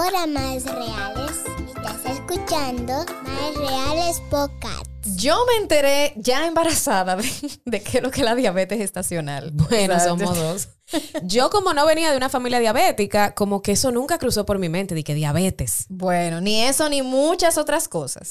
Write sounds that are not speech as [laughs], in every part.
Hola, más reales. Estás escuchando Más Reales Podcast. Yo me enteré ya embarazada de, de qué es lo que es la diabetes estacional. Bueno, O sea, somos dos. Yo como no venía de una familia diabética, como que eso nunca cruzó por mi mente, de que diabetes. Bueno, ni eso ni muchas otras cosas.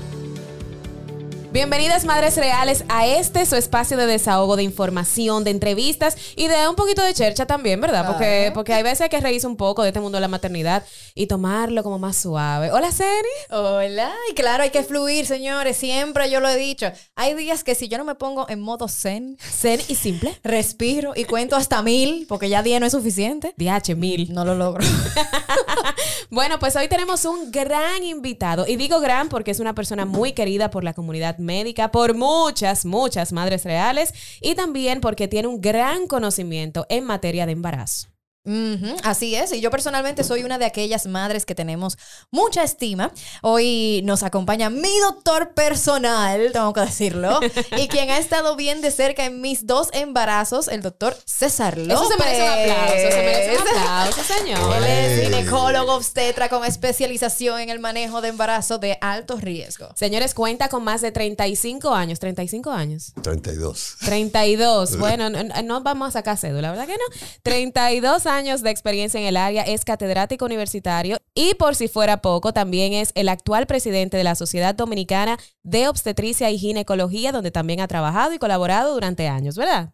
Bienvenidas Madres Reales a este su espacio de desahogo, de información, de entrevistas y de un poquito de chercha también, ¿verdad? Porque, Claro. porque hay veces que reírse un poco de este mundo de la maternidad y tomarlo como más suave. Hola, Seni. Hola, y claro, hay que fluir, señores. Siempre yo lo he dicho. Hay días que si yo no me pongo en modo zen, Zen y simple. respiro y cuento hasta mil, porque ya 10 no es suficiente, DH mil. no lo logro. [laughs] Bueno, pues hoy tenemos un gran invitado. Y digo gran porque es una persona muy querida por la comunidad médica, por muchas, muchas madres reales y también porque tiene un gran conocimiento en materia de embarazo. Así es, y yo personalmente soy una de aquellas madres que tenemos mucha estima. Hoy nos acompaña mi doctor personal, tengo que decirlo, [laughs] y quien ha estado bien de cerca en mis dos embarazos, el doctor César López. Eso se merece un aplauso, se merece un aplauso, señor. Él es Ey. ginecólogo obstetra con especialización en el manejo de embarazo de alto riesgo. Señores, cuenta con más de 35 años. 35 años. 32. 32. [laughs] Bueno, no, no vamos a sacar cédula, ¿verdad que no? 32 años de experiencia en el área, es catedrático universitario y por si fuera poco, también es el actual presidente de la Sociedad Dominicana de Obstetricia y Ginecología, donde también ha trabajado y colaborado durante años, ¿verdad?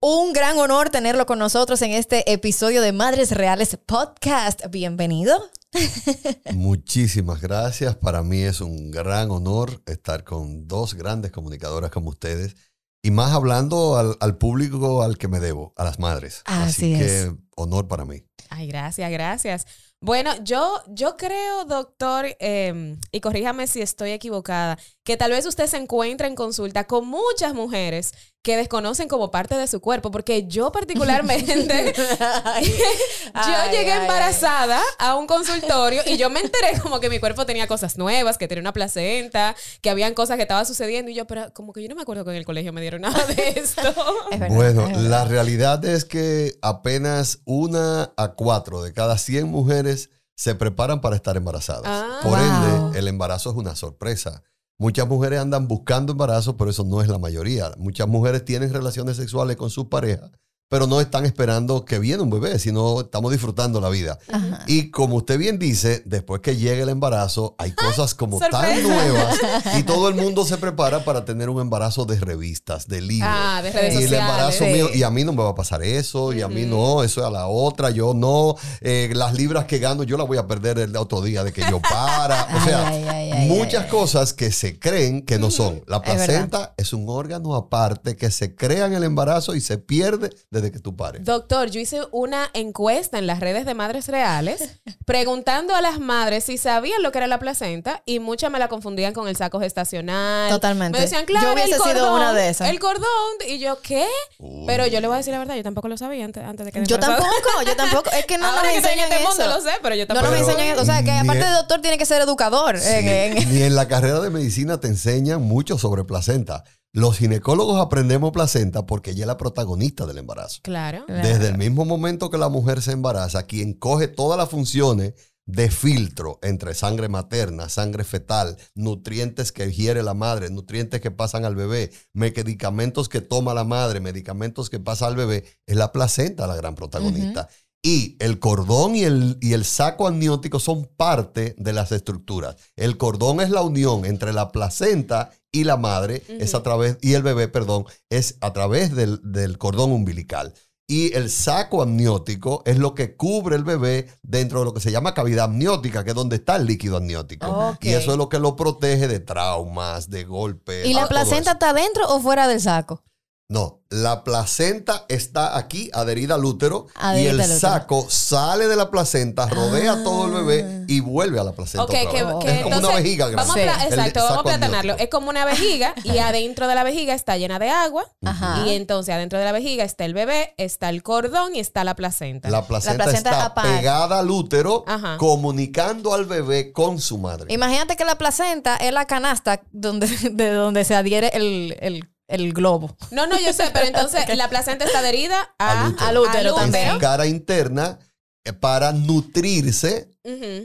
Un gran honor tenerlo con nosotros en este episodio de Madres Reales Podcast. Bienvenido. [laughs] Muchísimas gracias. Para mí es un gran honor estar con dos grandes comunicadoras como ustedes y más hablando al, al público al que me debo, a las madres. Así que es. honor para mí. Ay, gracias, gracias. Bueno, yo, yo creo, doctor, eh, y corríjame si estoy equivocada, que tal vez usted se encuentra en consulta con muchas mujeres que desconocen como parte de su cuerpo, porque yo particularmente, [laughs] yo llegué embarazada a un consultorio y yo me enteré como que mi cuerpo tenía cosas nuevas, que tenía una placenta, que habían cosas que estaban sucediendo y yo, pero como que yo no me acuerdo que en el colegio me dieron nada de esto. [laughs] Es verdad, Bueno, es la realidad es que apenas una a cuatro de cada 100 mujeres se preparan para estar embarazadas. Ah. Por Wow. ende, el embarazo es una sorpresa. Muchas mujeres andan buscando embarazo, pero eso no es la mayoría. Muchas mujeres tienen relaciones sexuales con sus parejas, pero no están esperando que viene un bebé, sino estamos disfrutando la vida. Ajá. Y como usted bien dice, después que llegue el embarazo, hay cosas como tan nuevas y todo el mundo se prepara para tener un embarazo de revistas, de libros. Ah, de redes y el embarazo mío, y a mí no me va a pasar eso, y a mí no, eso es a la otra, yo no, eh, las libras que gano yo las voy a perder el otro día de que yo para. O sea, Ay, ay, ay, muchas cosas que se creen que no son. La placenta es, un órgano aparte que se crea en el embarazo y se pierde desde que tú pares. Doctor, yo hice una encuesta en las redes de Madres Reales [laughs] preguntando a las madres si sabían lo que era la placenta y muchas me la confundían con el saco gestacional. Totalmente. Me decían, claro, Yo hubiese el sido cordón, una de esas. El cordón. Y yo, ¿qué? Uy. Pero yo le voy a decir la verdad, yo tampoco lo sabía antes, antes de que Yo tampoco, yo tampoco. Es que no Ahora nos que estoy en enseñan este mundo lo sé, pero yo No tampoco. nos Pero enseñan eso. O sea, que aparte de doctor tiene que ser educador. en- en- Ni en la carrera de medicina te enseñan mucho sobre placenta. Los ginecólogos aprendemos placenta porque ella es la protagonista del embarazo. Claro. Desde el mismo momento que la mujer se embaraza, quien coge todas las funciones de filtro entre sangre materna, sangre fetal, nutrientes que ingiere la madre, nutrientes que pasan al bebé, medicamentos que toma la madre, medicamentos que pasa al bebé, es la placenta la gran protagonista. Y el cordón y el, y el saco amniótico son parte de las estructuras. El cordón es la unión entre la placenta y la madre, es a través, y el bebé, perdón, es a través del, del cordón umbilical. Y el saco amniótico es lo que cubre el bebé dentro de lo que se llama cavidad amniótica, que es donde está el líquido amniótico. Y eso es lo que lo protege de traumas, de golpes. ¿Y la placenta está dentro o fuera del saco? No, la placenta está aquí adherida al útero y Adherida el al útero. saco sale de la placenta, rodea todo el bebé y vuelve a la placenta. Ok, otra que, vez. que es como una entonces, vejiga grande. Vamos a, Sí. pla- El exacto, vamos a platanarlo. Es como una vejiga [laughs] y adentro de la vejiga está llena de agua. Ajá. Y entonces adentro de la vejiga está el bebé, está el cordón y está la placenta. La placenta, placenta está aparte. pegada al útero, Ajá. comunicando al bebé con su madre. Imagínate que la placenta es la canasta donde, [laughs] de donde se adhiere el, el- el globo. No, no, yo sé, pero entonces [laughs] la placenta está adherida a- Al útero. Al útero al también. Es cara interna eh, para nutrirse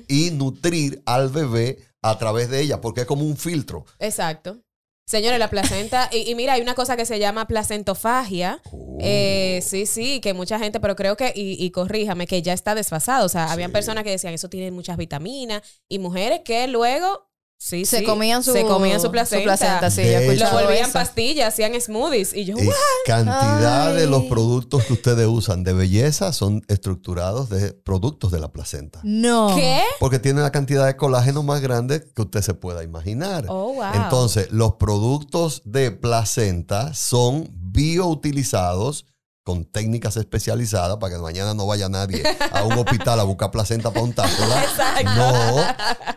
y nutrir al bebé a través de ella, porque es como un filtro. Exacto. Señores, la placenta, y, y mira, hay una cosa que se llama placentofagia. Oh. Eh, sí, sí, que mucha gente, pero creo que, y, y corríjame, que ya está desfasado. O sea, habían personas que decían eso tiene muchas vitaminas y mujeres que luego, sí, Se sí, comían su, se comían su placenta. sí, yo he hecho- Lo volvían pastillas, hacían smoothies. Y yo, Y cantidad de los productos que ustedes usan de belleza son estructurados de productos de la placenta. No. ¿qué? Porque tiene la cantidad de colágeno más grande que usted se pueda imaginar. Oh, wow. Entonces, los productos de placenta son bioutilizados con técnicas especializadas para que mañana no vaya nadie a un hospital a buscar placenta para untártela. No,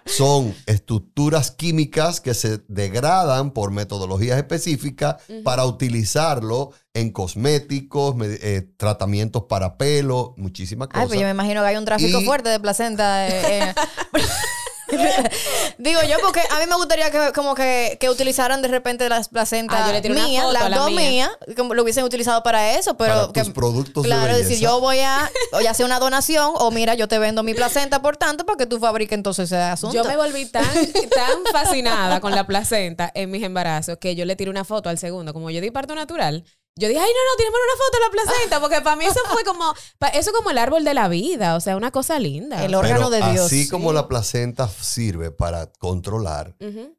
son estructuras químicas que se degradan por metodologías específicas para utilizarlo en cosméticos, eh, tratamientos para pelo, muchísimas Ay, cosas. pues yo me imagino que hay un tráfico Y- fuerte de placenta. eh, eh. [laughs] [laughs] Digo yo, porque a mí me gustaría que como que, que utilizaran de repente las placentas Ah, mías, las la dos mía. mías, como lo hubiesen utilizado para eso, pero Para que, tus productos de claro, es decir, yo voy a, o ya sea una donación, o mira, yo te vendo mi placenta, por tanto, para que tú fabriques entonces ese asunto. Yo me volví tan, tan fascinada con la placenta en mis embarazos que yo le tiré una foto al segundo. Como yo di parto natural, yo dije, ay, no, no, tírame una foto de la placenta, [laughs] porque para mí eso fue como, eso como el árbol de la vida, o sea, una cosa linda. El órgano Pero de Dios. Así como la placenta sirve para controlar,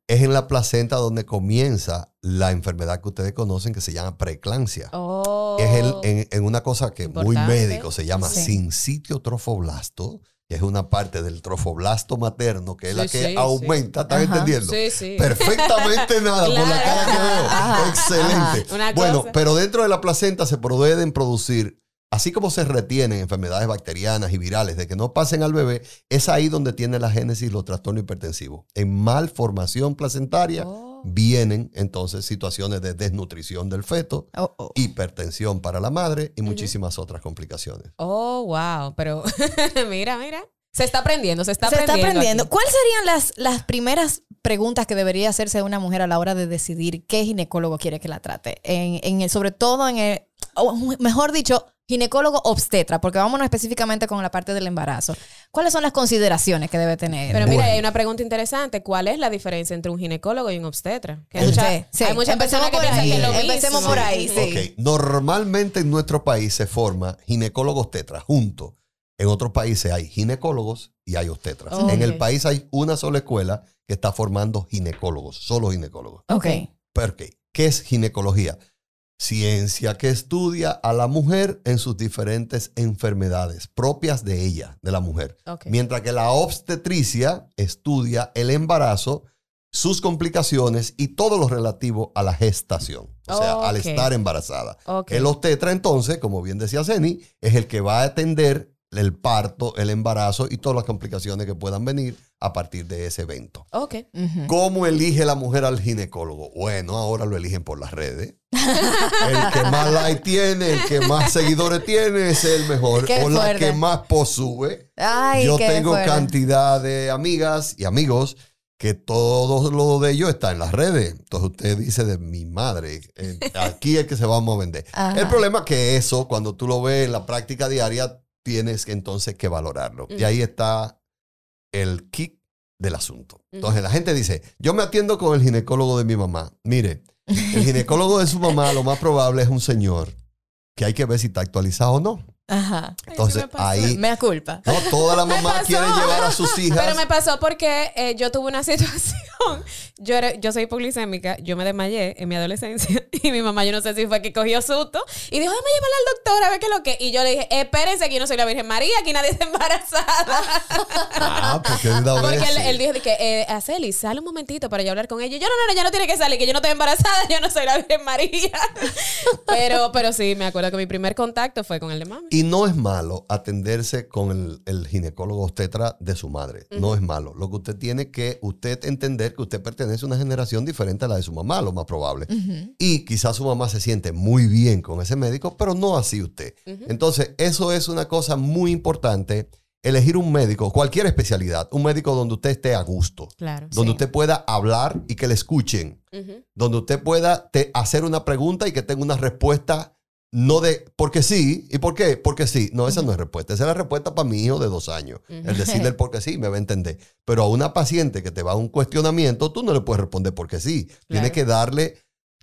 es en la placenta donde comienza la enfermedad que ustedes conocen que se llama preeclampsia. Oh. Es el, en, en una cosa que muy Importante. médico se llama Sí. sincitio trofoblasto, que es una parte del trofoblasto materno, que es la que sí, aumenta, ¿están Ajá. entendiendo? Sí, sí. Perfectamente nada por la cara que veo. Ajá, Excelente. ajá. Bueno, pero dentro de la placenta se pueden producir, así como se retienen enfermedades bacterianas y virales de que no pasen al bebé, es ahí donde tiene la génesis los trastornos hipertensivos. En malformación placentaria Oh. Vienen entonces situaciones de desnutrición del feto, Oh, oh. hipertensión para la madre y muchísimas otras complicaciones. Oh, wow. Pero [laughs] mira, mira. Se está aprendiendo, se está Se está aprendiendo. aprendiendo. ¿Cuáles serían las, las primeras preguntas que debería hacerse una mujer a la hora de decidir qué ginecólogo quiere que la trate? En, en el- sobre todo en el, o mejor dicho, ginecólogo obstetra, porque vámonos específicamente con la parte del embarazo. ¿Cuáles son las consideraciones que debe tener? Pero mira, Bueno. hay una pregunta interesante. ¿Cuál es la diferencia entre un ginecólogo y un obstetra? Que Sí, mucha- sí. hay muchas Empecemos personas que por piensan ahí, que es lo mismo. empecemos por ahí, sí. Ok, normalmente en nuestro país se forma ginecólogos obstetras juntos. En otros países hay ginecólogos y hay obstetras. En el país hay una sola escuela que está formando ginecólogos, solo ginecólogos. ok. ¿Por qué? ¿Qué es ginecología? Ciencia que estudia a la mujer en sus diferentes enfermedades propias de ella, de la mujer. Mientras que la obstetricia estudia el embarazo, sus complicaciones y todo lo relativo a la gestación, o sea, al estar embarazada. El obstetra, entonces, como bien decía Zeni, es el que va a atender el parto, el embarazo y todas las complicaciones que puedan venir a partir de ese evento. Ok. ¿Cómo elige la mujer al ginecólogo? Bueno, ahora lo eligen por las redes. [laughs] El que más like tiene, el que más seguidores tiene, es el mejor. Qué o la fuerte. que más post sube. Ay, Yo tengo fuerte. cantidad de amigas y amigos que todo lo de ellos está en las redes. Entonces usted dice de mi madre, eh, aquí es que se vamos a vender. Ajá. El problema es que eso, cuando tú lo ves en la práctica diaria, tienes entonces que valorarlo. Y ahí está el kick del asunto. Entonces la gente dice, yo me atiendo con el ginecólogo de mi mamá. Mire, el ginecólogo de su mamá lo más probable es un señor que hay que ver si está actualizado o no. Ajá. Entonces, me ahí, Me culpa. no, todas las [laughs] mamás quieren llevar a sus hijas. Pero me pasó porque eh, yo tuve una [laughs] situación. Yo, era, yo soy hipoglicémica, yo me desmayé en mi adolescencia [laughs] y mi mamá, yo no sé si fue que cogió susto y dijo, déjame llamarle al doctor a ver qué es lo que. Y yo le dije, espérense, aquí no soy la Virgen María, aquí nadie está embarazada. Ah, porque una Porque él, él dijo que, eh, Aceli, sale un momentito para yo hablar con ella. Y yo, no, no, no, ya no tiene que salir, que yo no estoy embarazada, yo no soy la Virgen María. pero, pero sí, me acuerdo que mi primer contacto fue con el de mami. Y no es malo atenderse con el, el ginecólogo obstetra de su madre. No es malo. Lo que usted tiene que usted entender que usted pertenece a una generación diferente a la de su mamá, lo más probable. Y quizás su mamá se siente muy bien con ese médico, pero no así usted. Entonces, eso es una cosa muy importante. Elegir un médico, cualquier especialidad, un médico donde usted esté a gusto, Claro. donde sí. usted pueda hablar y que le escuchen, donde usted pueda te- hacer una pregunta y que tenga una respuesta no de porque sí y por qué, porque sí. No, esa no es respuesta. Esa es la respuesta para mi hijo de dos años. El decirle el porque sí me va a entender. Pero a una paciente que te va a un cuestionamiento, tú no le puedes responder porque sí. Tienes Claro. que darle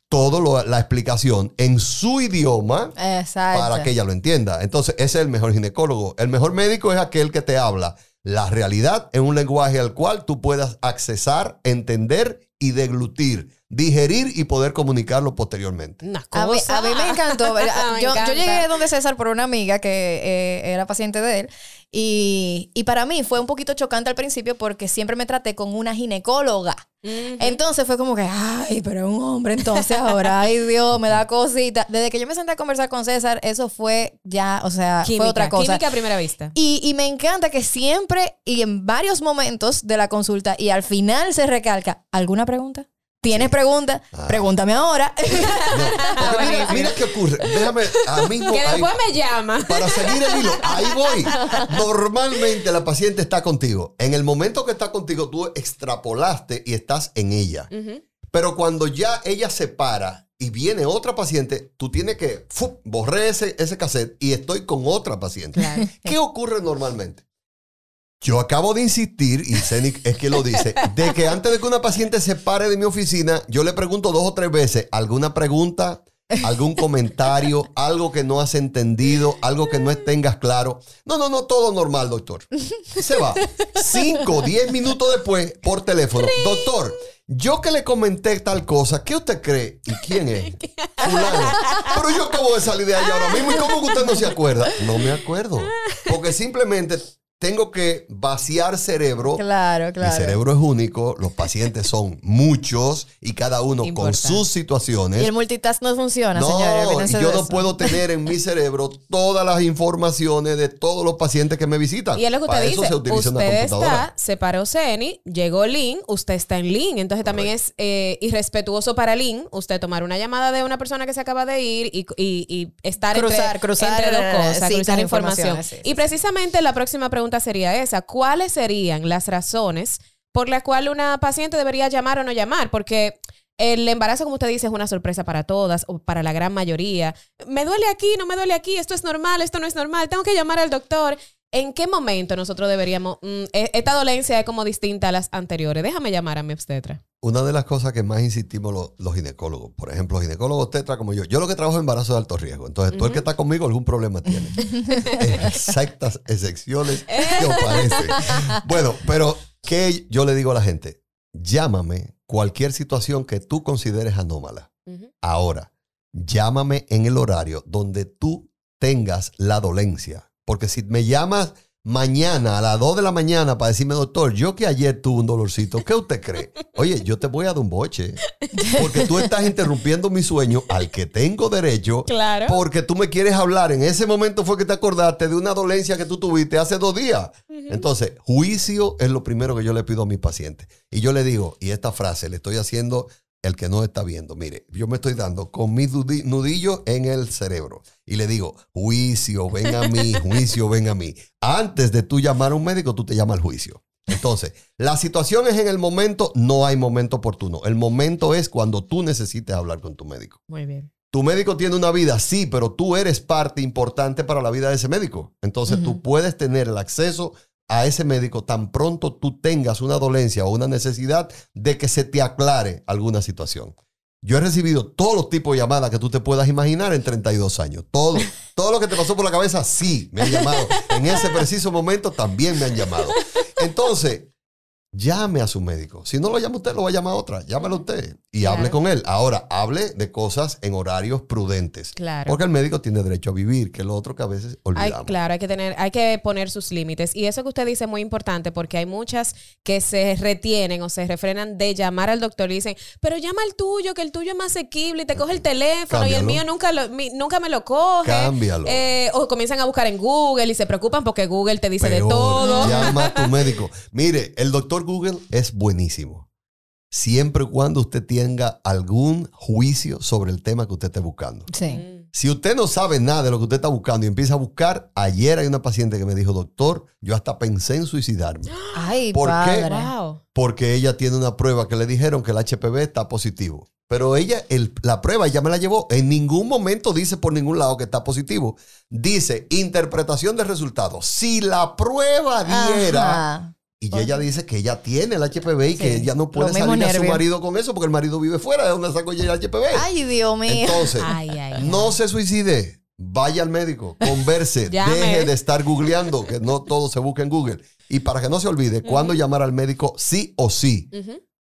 todo la explicación en su idioma Exacto. para que ella lo entienda. Entonces, ese es el mejor ginecólogo. El mejor médico es aquel que te habla la realidad en un lenguaje al cual tú puedas accesar, entender y deglutir, digerir y poder comunicarlo posteriormente. Una A mí, cosa. a mí me encantó. [laughs] Me yo, yo llegué donde César por una amiga que eh, era paciente de él. Y, y para mí fue un poquito chocante al principio porque siempre me traté con una ginecóloga. Entonces fue como que, ay, pero es un hombre entonces ahora, ay Dios, me da cosita. Desde que yo me senté a conversar con César, eso fue ya, o sea, Química, fue otra cosa. Química a primera vista. Y, y me encanta que siempre y en varios momentos de la consulta y al final se recalca, ¿alguna pregunta? ¿Tienes pregunta? Ah. Pregúntame ahora. [laughs] No, mira, mira qué ocurre. Déjame a [laughs] mismo. Que ahí- después me llama. para seguir el hilo, ahí voy. [laughs] Normalmente la paciente está contigo. En el momento que está contigo, tú extrapolaste y estás en ella. Pero cuando ya ella se para y viene otra paciente, tú tienes que ¡fu! borré ese, ese cassette y estoy con otra paciente. Claro. ¿Qué ocurre normalmente? Yo acabo de insistir, y Zenic es que lo dice, de que antes de que una paciente se pare de mi oficina, yo le pregunto dos o tres veces alguna pregunta, algún comentario, algo que no has entendido, algo que no tengas claro. No, no, no, todo normal, doctor. Se va. Cinco, diez minutos después, por teléfono. Doctor, yo que le comenté tal cosa, ¿qué usted cree? ¿Y quién es? Fulano. Pero yo acabo de salir de ahí ahora mismo. ¿Y cómo que usted no se acuerda? No me acuerdo. Porque simplemente tengo que vaciar cerebro. claro, claro. Mi cerebro es único, los pacientes son [laughs] muchos y cada uno Importante. con sus situaciones. Y el multitask no funciona, No, señores. yo no eso. puedo tener en mi cerebro [laughs] todas las informaciones de todos los pacientes que me visitan. Y es lo que Para usted eso dice. se utiliza una Usted computadora. está, se paró Ceni, llegó Lin, usted está en Lin. Entonces también es eh, irrespetuoso para Lin usted tomar una llamada de una persona que se acaba de ir y, y- y estar Cruzar, entre, cruzar, entre dos eh, cosas, cruzar información. informaciones, sí, sí, y precisamente la próxima pregunta sería esa. ¿Cuáles serían las razones por las cuales una paciente debería llamar o no llamar? Porque... El embarazo, como usted dice, es una sorpresa para todas o para la gran mayoría. Me duele aquí, no me duele aquí, esto es normal, esto no es normal, tengo que llamar al doctor. ¿En qué momento nosotros deberíamos... mm, e- esta dolencia es como distinta a las anteriores. Déjame llamar a mi obstetra. Una de las cosas que más insistimos los, los ginecólogos, por ejemplo, los ginecólogos tetra como yo, yo lo que trabajo en embarazo de alto riesgo, entonces tú el que está conmigo algún problema tiene. [laughs] Exactas excepciones [laughs] que aparecen. Bueno, pero ¿qué yo le digo a la gente? Llámame cualquier situación que tú consideres anómala. Ahora, llámame en el horario donde tú tengas la dolencia. Porque si me llamas mañana a las 2 de la mañana para decirme, doctor, yo que ayer tuve un dolorcito, ¿qué usted cree? Oye, yo te voy a dar un boche. Porque tú estás interrumpiendo mi sueño al que tengo derecho. Claro. Porque tú me quieres hablar. En ese momento fue que te acordaste de una dolencia que tú tuviste hace dos días. Entonces, juicio es lo primero que yo le pido a mis pacientes. Y yo le digo, y esta frase le estoy haciendo el que no está viendo. Mire, yo me estoy dando con mis nudi- nudillos en el cerebro. Y le digo, juicio, ven a mí, [laughs] juicio, ven a mí. Antes de tú llamar a un médico, tú te llamas al juicio. Entonces, la situación es en el momento, no hay momento oportuno. El momento es cuando tú necesites hablar con tu médico. Muy bien. Tu médico tiene una vida, sí, pero tú eres parte importante para la vida de ese médico. Entonces tú puedes tener el acceso a ese médico tan pronto tú tengas una dolencia o una necesidad de que se te aclare alguna situación. Yo he recibido todos los tipos de llamadas que tú te puedas imaginar en 32 años. Todo, todo lo que te pasó por la cabeza, sí, me han llamado. En ese preciso momento también me han llamado. Entonces, llame a su médico. Si no lo llama usted, lo va a llamar otra. Llámelo usted y Claro. hable con él. Ahora, hable de cosas en horarios prudentes. Claro. Porque el médico tiene derecho a vivir, que es lo otro que a veces Hay, olvidamos. claro, hay que tener, hay que poner sus límites. Y eso que usted dice es muy importante porque hay muchas que se retienen o se refrenan de llamar al doctor y dicen, pero llama al tuyo, que el tuyo es más asequible y te coge el teléfono y el mío nunca, lo- mi- nunca me lo coge. Cámbialo. Eh, o comienzan a buscar en Google y se preocupan porque Google te dice de todo. Llama a tu [laughs] médico. Mire, el doctor Google es buenísimo. Siempre y cuando usted tenga algún juicio sobre el tema que usted esté buscando. Sí. Mm. Si usted no sabe nada de lo que usted está buscando y empieza a buscar, ayer hay una paciente que me dijo, doctor, yo hasta pensé en suicidarme. Ay, ¿Por qué? padre. Wow. Porque ella tiene una prueba que le dijeron que el HPV está positivo. Pero ella, el- la prueba ya me la llevó. En ningún momento dice por ningún lado que está positivo. Dice interpretación de resultados. Si la prueba diera Ajá. Y ella dice que ella tiene el HPV y que ella no puede salir a su marido con eso porque el marido vive fuera de donde sacó ella el HPV. Ay, Dios mío. Entonces, Ay, ay, ay. no se suicide. Vaya al médico, converse, [laughs] deje de estar googleando, que no todo se busca en Google. Y para que no se olvide, cuando llamar al médico, sí o sí.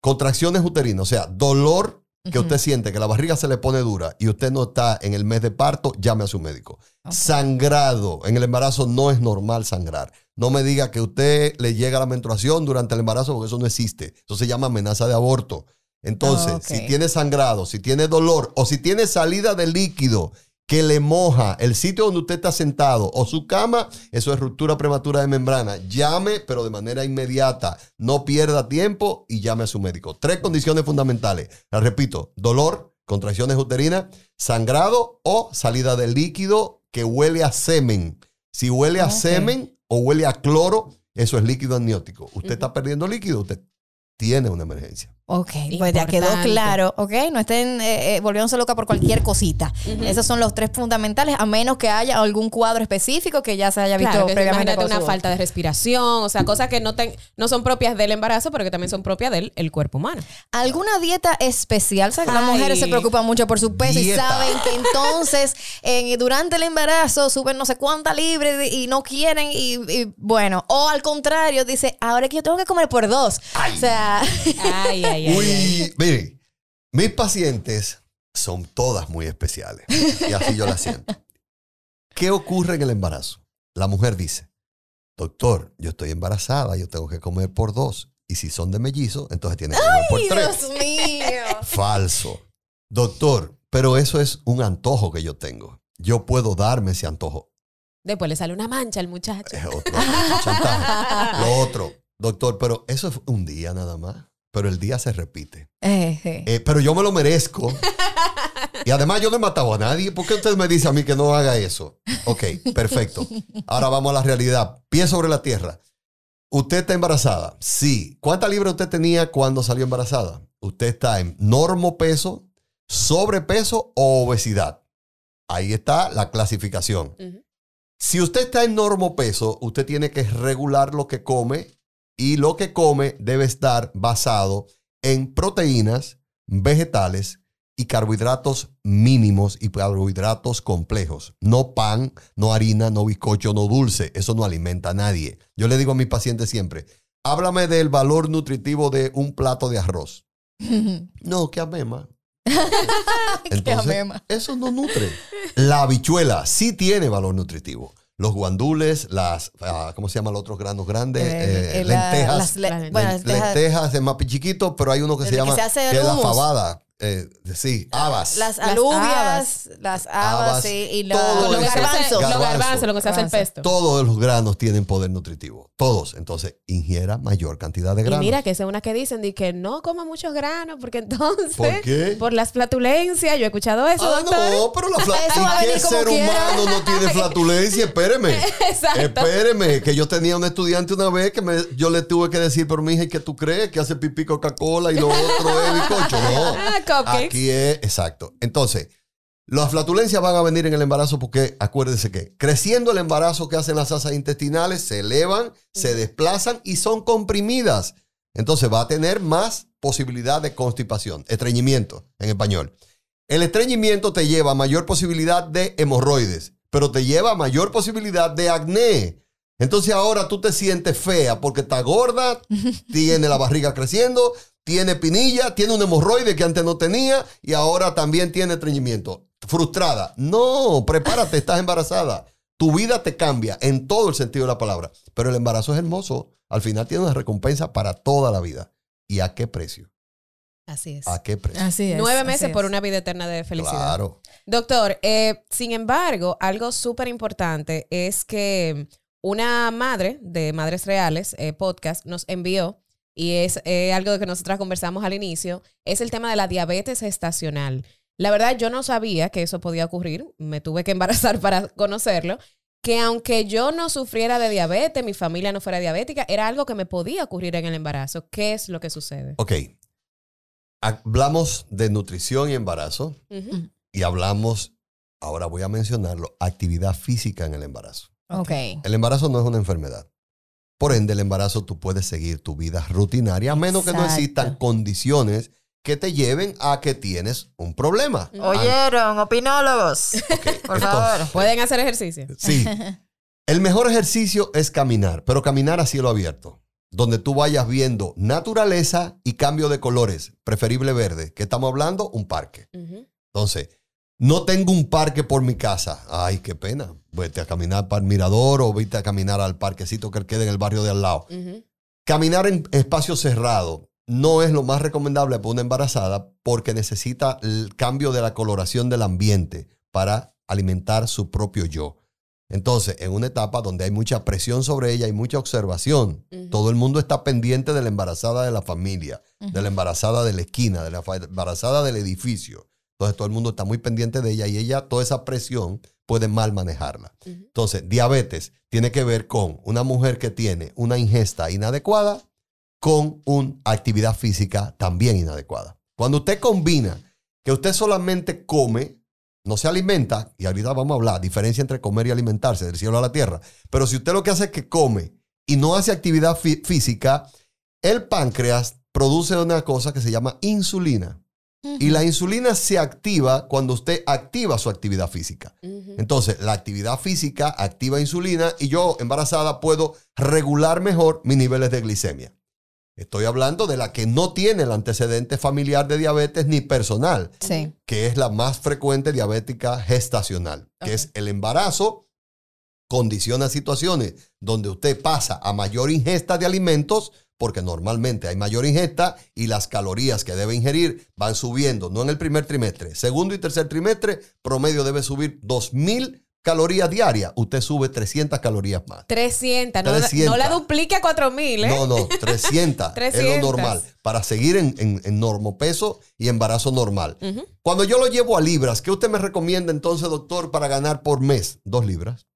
Contracciones uterinas, o sea, dolor que usted siente, que la barriga se le pone dura y usted no está en el mes de parto, llame a su médico. Sangrado, en el embarazo no es normal sangrar. No me diga que usted le llega la menstruación durante el embarazo porque eso no existe. Eso se llama amenaza de aborto. Entonces, Ah, si tiene sangrado, si tiene dolor o si tiene salida de líquido que le moja el sitio donde usted está sentado o su cama, eso es ruptura prematura de membrana. Llame, pero de manera inmediata. No pierda tiempo y llame a su médico. Tres condiciones fundamentales. La repito, dolor, contracciones uterinas, sangrado o salida de líquido que huele a semen. Si huele a semen o huele a cloro, eso es líquido amniótico. Usted está perdiendo líquido, usted tiene una emergencia. Ok, pues ya quedó Importante. claro, ¿ok? No estén eh, eh, volviéndose loca por cualquier cosita. Esos son los tres fundamentales, a menos que haya algún cuadro específico que ya se haya visto Claro, que previamente. imagínate una falta de respiración, o sea, cosas que no, ten- no son propias del embarazo, pero que también son propias del el cuerpo humano. ¿Alguna dieta especial? ¿Sabes? Las mujeres se preocupan mucho por su peso Dieta. y saben que [laughs] entonces en- durante el embarazo suben no sé cuántas libras y no quieren y, y bueno, o al contrario, dice, ahora es que yo tengo que comer por dos. Ay. O sea, [laughs] Ay, ay, ay. ay. Uy, mire, mis pacientes son todas muy especiales. Y así yo las siento. ¿Qué ocurre en el embarazo? La mujer dice, doctor, yo estoy embarazada, yo tengo que comer por dos. Y si son de mellizo, entonces tienen que comer por ¡ay, tres. Dios mío! [laughs] Falso. Doctor, pero eso es un antojo que yo tengo. Yo puedo darme ese antojo. Después le sale una mancha al muchacho. Es otro chantaje. Lo otro, doctor, pero eso es un día nada más. Pero el día se repite. Eh, eh. Eh, pero yo me lo merezco. [laughs] Y además yo no he matado a nadie. ¿Por qué usted me dice a mí que no haga eso? Ok, perfecto. Ahora vamos a la realidad. Pie sobre la tierra. ¿Usted está embarazada? Sí. ¿Cuánta libra usted tenía cuando salió embarazada? Usted está en normo peso, sobrepeso o obesidad. Ahí está la clasificación. Si usted está en normo peso, usted tiene que regular lo que come y lo que come debe estar basado en proteínas, vegetales y carbohidratos mínimos y carbohidratos complejos. No pan, no harina, no bizcocho, no dulce. Eso no alimenta a nadie. Yo le digo a mis pacientes siempre, háblame del valor nutritivo de un plato de arroz. [laughs] No, que amema. [laughs] Entonces, eso no nutre. La habichuela sí tiene valor nutritivo. Los guandules, las, ah, ¿cómo se llaman los otros granos grandes? Eh, la- lentejas. las le- bueno, lentejas- lentejas es más chiquito, pero hay uno que se que llama se hace que es la fabada. Eh, sí, habas. Las Las alubias, habas. las habas, Habas, sí, y todo los garbanzos. Los Garbanzo. garbanzos, lo que se hace el pesto. Todos los granos tienen poder nutritivo. Todos. Entonces, ingiera mayor cantidad de Y granos. mira que esa es una que dicen de que no coma muchos granos porque entonces ¿Por qué? por las flatulencias, yo he escuchado eso, Ah, doctor. no, pero la flatulencia. ¿Y qué ser quiera. humano no tiene [laughs] flatulencia? Espéreme. Exacto. Espéreme, que yo tenía un estudiante una vez que me- yo le tuve que decir, pero mija, ¿y qué tú crees? Que hace pipí Coca-Cola y lo otro es bizcocho. No. Ah, cupcakes. Aquí es, exacto. Entonces, las flatulencias van a venir en el embarazo porque acuérdense que creciendo el embarazo que hacen las asas intestinales, se elevan, se desplazan y son comprimidas. Entonces va a tener más posibilidad de constipación, estreñimiento en español. El estreñimiento te lleva a mayor posibilidad de hemorroides, pero te lleva a mayor posibilidad de acné. Entonces ahora tú te sientes fea porque está gorda, [laughs] tiene la barriga creciendo, tiene pinilla, tiene un hemorroide que antes no tenía y ahora también tiene estreñimiento. Frustrada. No, prepárate, estás embarazada. Tu vida te cambia en todo el sentido de la palabra. Pero el embarazo es hermoso. Al final tiene una recompensa para toda la vida. ¿Y a qué precio? Así es. ¿A qué precio? Así es. Nueve meses por una vida eterna de felicidad. Claro. Doctor, eh, sin embargo, algo súper importante es que una madre de Madres Reales, eh, podcast, nos envió, y es eh, algo de que nosotras conversamos al inicio, es el tema de la diabetes gestacional. La verdad, yo no sabía que eso podía ocurrir, me tuve que embarazar [laughs] para conocerlo, que aunque yo no sufriera de diabetes, mi familia no fuera diabética, era algo que me podía ocurrir en el embarazo. ¿Qué es lo que sucede? Ok. Hablamos de nutrición y embarazo Ujú. y hablamos, ahora voy a mencionarlo, actividad física en el embarazo. Ok. El embarazo no es una enfermedad. Por ende, el embarazo tú puedes seguir tu vida rutinaria a menos que no existan condiciones que te lleven a que tienes un problema. ¿Oyeron, opinólogos? [laughs] Por entonces, favor. ¿Pueden hacer ejercicio? Sí. [laughs] El mejor ejercicio es caminar, pero caminar a cielo abierto, donde tú vayas viendo naturaleza y cambio de colores, preferible verde. ¿Qué estamos hablando? Un parque. Entonces, no tengo un parque por mi casa. Ay, qué pena. Vete a caminar para el mirador o vete a caminar al parquecito que quede en el barrio de al lado. Caminar en espacio cerrado no es lo más recomendable para una embarazada porque necesita el cambio de la coloración del ambiente para alimentar su propio yo. Entonces, en una etapa donde hay mucha presión sobre ella y mucha observación, todo el mundo está pendiente de la embarazada de la familia, de la embarazada de la esquina, de la embarazada del edificio. Entonces, todo el mundo está muy pendiente de ella y ella, toda esa presión, puede mal manejarla. Entonces, diabetes tiene que ver con una mujer que tiene una ingesta inadecuada con una actividad física también inadecuada. Cuando usted combina que usted solamente come, no se alimenta, y ahorita vamos a hablar, diferencia entre comer y alimentarse, del cielo a la tierra, pero si usted lo que hace es que come y no hace actividad fí- física, el páncreas produce una cosa que se llama insulina. Y la insulina se activa cuando usted activa su actividad física. Entonces, la actividad física activa insulina y yo, embarazada, puedo regular mejor mis niveles de glicemia. Estoy hablando de la que no tiene el antecedente familiar de diabetes ni personal, Sí. que es la más frecuente diabética gestacional, que es el embarazo condiciona situaciones donde usted pasa a mayor ingesta de alimentos, porque normalmente hay mayor ingesta y las calorías que debe ingerir van subiendo, no en el primer trimestre, segundo y tercer trimestre, promedio debe subir 2000 calorías diarias, usted sube 300 calorías más. 300, no, 300. no la duplique a 4000, ¿eh? No, no, [laughs] 300, es 300. lo normal, para seguir en, en, en normopeso y embarazo normal. Cuando yo lo llevo a libras, ¿qué usted me recomienda entonces, doctor, para ganar por mes? Dos libras.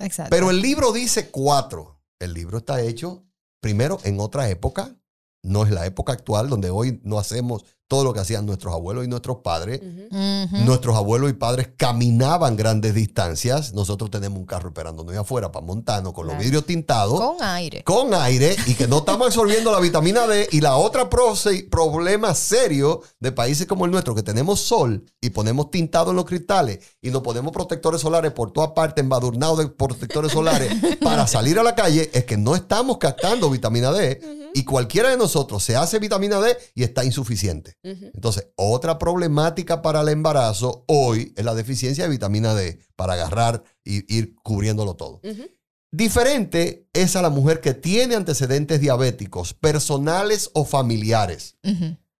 Exacto. Pero el libro dice cuatro. El libro está hecho, primero, en otra época. No es la época actual donde hoy no hacemos todo lo que hacían nuestros abuelos y nuestros padres. Nuestros abuelos y padres caminaban grandes distancias. Nosotros tenemos un carro esperándonos ahí afuera para montarnos con los Claro. vidrios tintados Con aire. con aire y que no estamos absorbiendo la vitamina D. Y la otra proce- problema serio de países como el nuestro, que tenemos sol y ponemos tintado en los cristales y nos ponemos protectores solares por toda parte, embadurnados de protectores solares [laughs] para salir a la calle, es que no estamos captando vitamina D. Y cualquiera de nosotros se hace vitamina D y está insuficiente. Entonces, otra problemática para el embarazo hoy es la deficiencia de vitamina D para agarrar y ir cubriéndolo todo. Diferente es a la mujer que tiene antecedentes diabéticos, personales o familiares.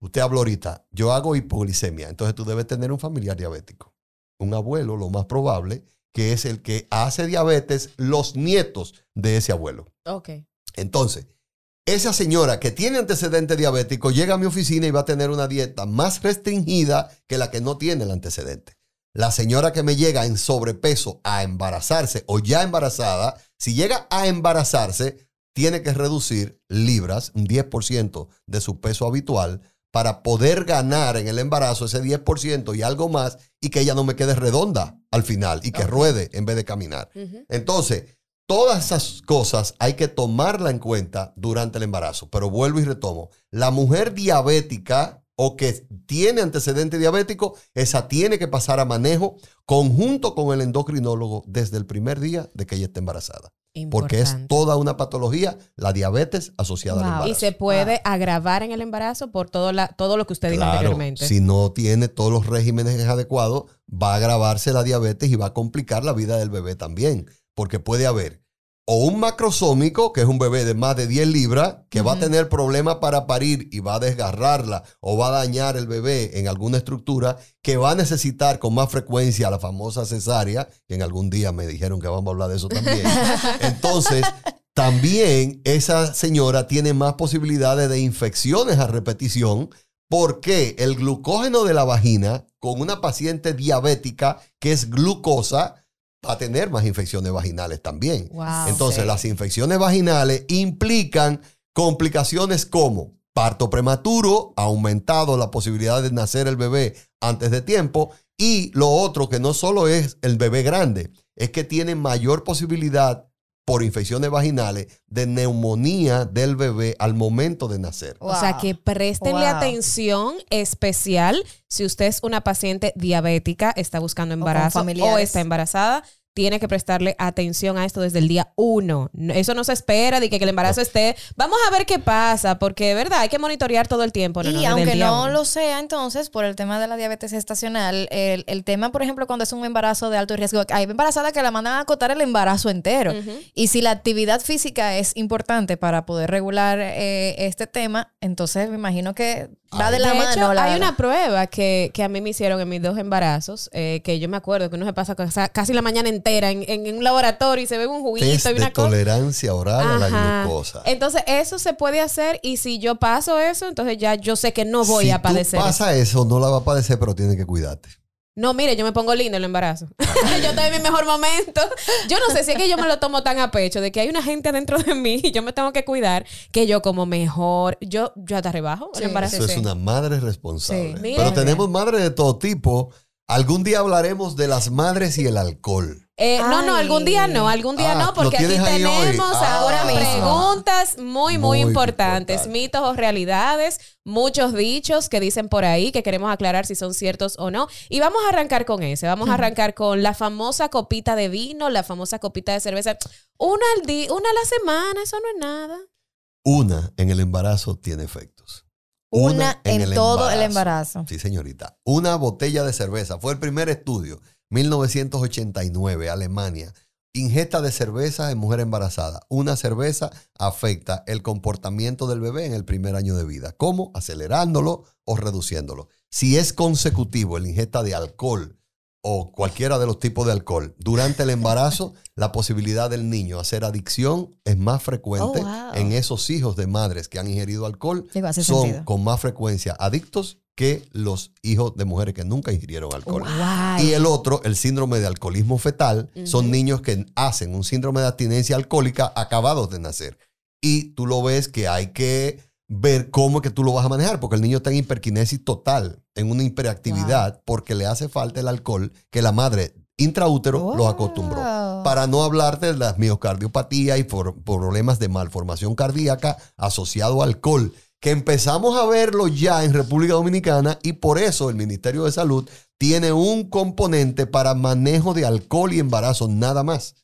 Usted habló ahorita, yo hago hipoglicemia, entonces tú debes tener un familiar diabético. Un abuelo, lo más probable, que es el que hace diabetes, los nietos de ese abuelo. Ok. Entonces, esa señora que tiene antecedente diabético llega a mi oficina y va a tener una dieta más restringida que la que no tiene el antecedente. La señora que me llega en sobrepeso a embarazarse o ya embarazada, si llega a embarazarse, tiene que reducir libras, un 10% de su peso habitual, para poder ganar en el embarazo ese 10% y algo más y que ella no me quede redonda al final y que ruede en vez de caminar. Entonces, todas esas cosas hay que tomarla en cuenta durante el embarazo. Pero vuelvo y retomo. La mujer diabética o que tiene antecedente diabético, esa tiene que pasar a manejo conjunto con el endocrinólogo desde el primer día de que ella esté embarazada. Porque es toda una patología, la diabetes asociada al embarazo. Y se puede agravar en el embarazo por todo, la, todo lo que usted dijo Claro, anteriormente. si no tiene todos los regímenes adecuados, va a agravarse la diabetes y va a complicar la vida del bebé también. Porque puede haber o un macrosómico, que es un bebé de más de 10 libras, que va a tener problemas para parir y va a desgarrarla o va a dañar el bebé en alguna estructura, que va a necesitar con más frecuencia la famosa cesárea, que en algún día me dijeron que vamos a hablar de eso también. [laughs] Entonces, también esa señora tiene más posibilidades de infecciones a repetición porque el glucógeno de la vagina con una paciente diabética que es glucosa va a tener más infecciones vaginales también. Wow. Entonces, sí. las infecciones vaginales implican complicaciones como parto prematuro, aumentado la posibilidad de nacer el bebé antes de tiempo, y lo otro que no solo es el bebé grande, es que tiene mayor posibilidad por infecciones vaginales de neumonía del bebé al momento de nacer. O sea que préstenle Wow. atención especial si usted es una paciente diabética, está buscando embarazo o, está embarazada. Tiene que prestarle atención a esto desde el día uno. No- Eso no se espera de que, que el embarazo esté. Vamos a ver qué pasa, porque de verdad hay que monitorear todo el tiempo. No, y no, aunque no uno. lo sea, entonces, por el tema de la diabetes gestacional, el, el tema, por ejemplo, cuando es un embarazo de alto riesgo, hay embarazadas que la mandan a acotar el embarazo entero. Y si la actividad física es importante para poder regular eh, este tema, entonces me imagino que va de la de mano. hecho, la- hay una prueba que, que a mí me hicieron en mis dos embarazos, eh, que yo me acuerdo que uno se pasa casi la mañana entera en, en un laboratorio y se ve un juguito Test y una de cosa. tolerancia oral a la glucosa. Entonces, eso se puede hacer y si yo paso eso, entonces ya yo sé que no voy si a padecer. eso. pasa eso, no la va a padecer, pero tiene que cuidarte. No, mire, yo me pongo linda en el embarazo. [laughs] yo estoy en mi mejor momento. Yo no sé si es que yo me lo tomo tan a pecho de que hay una gente dentro de mí y yo me tengo que cuidar que yo como mejor. Yo, yo hasta rebajo el Sí, embarazo. Eso sí. es una madre responsable. Sí. Pero tenemos madres de todo tipo. Algún día hablaremos de las madres y el alcohol. Eh, no, no, algún día no, algún día Ah, no, porque ¿lo aquí tenemos Ah. ahora preguntas muy, muy, Muy importantes, importante. mitos o realidades, muchos dichos que dicen por ahí que queremos aclarar si son ciertos o no. Y vamos a arrancar con ese, vamos a arrancar con la famosa copita de vino, la famosa copita de cerveza. Una al día, una a la semana, eso no es nada. Una en el embarazo tiene efectos. Una en todo el embarazo. Sí, señorita. Una botella de cerveza. Fue el primer estudio. 1989, Alemania. Ingesta de cerveza en mujer embarazada. Una cerveza afecta el comportamiento del bebé en el primer año de vida. ¿Cómo? Acelerándolo o reduciéndolo. Si es consecutivo el ingesta de alcohol o cualquiera de los tipos de alcohol durante el embarazo, [laughs] la posibilidad del niño hacer adicción es más frecuente Oh, wow. en esos hijos de madres que han ingerido alcohol. Digo, son sentido. con más frecuencia adictos que los hijos de mujeres que nunca ingirieron alcohol. Y el otro, el síndrome de alcoholismo fetal, son niños que hacen un síndrome de abstinencia alcohólica acabados de nacer. Y tú lo ves que hay que ver cómo es que tú lo vas a manejar, porque el niño está en hiperquinesis total, en una hiperactividad, porque le hace falta el alcohol que la madre intraútero lo acostumbró. Wow. Para no hablarte de las miocardiopatías y por, por problemas de malformación cardíaca asociado al alcohol, que empezamos a verlo ya en República Dominicana y por eso el Ministerio de Salud tiene un componente para manejo de alcohol y embarazo, nada más,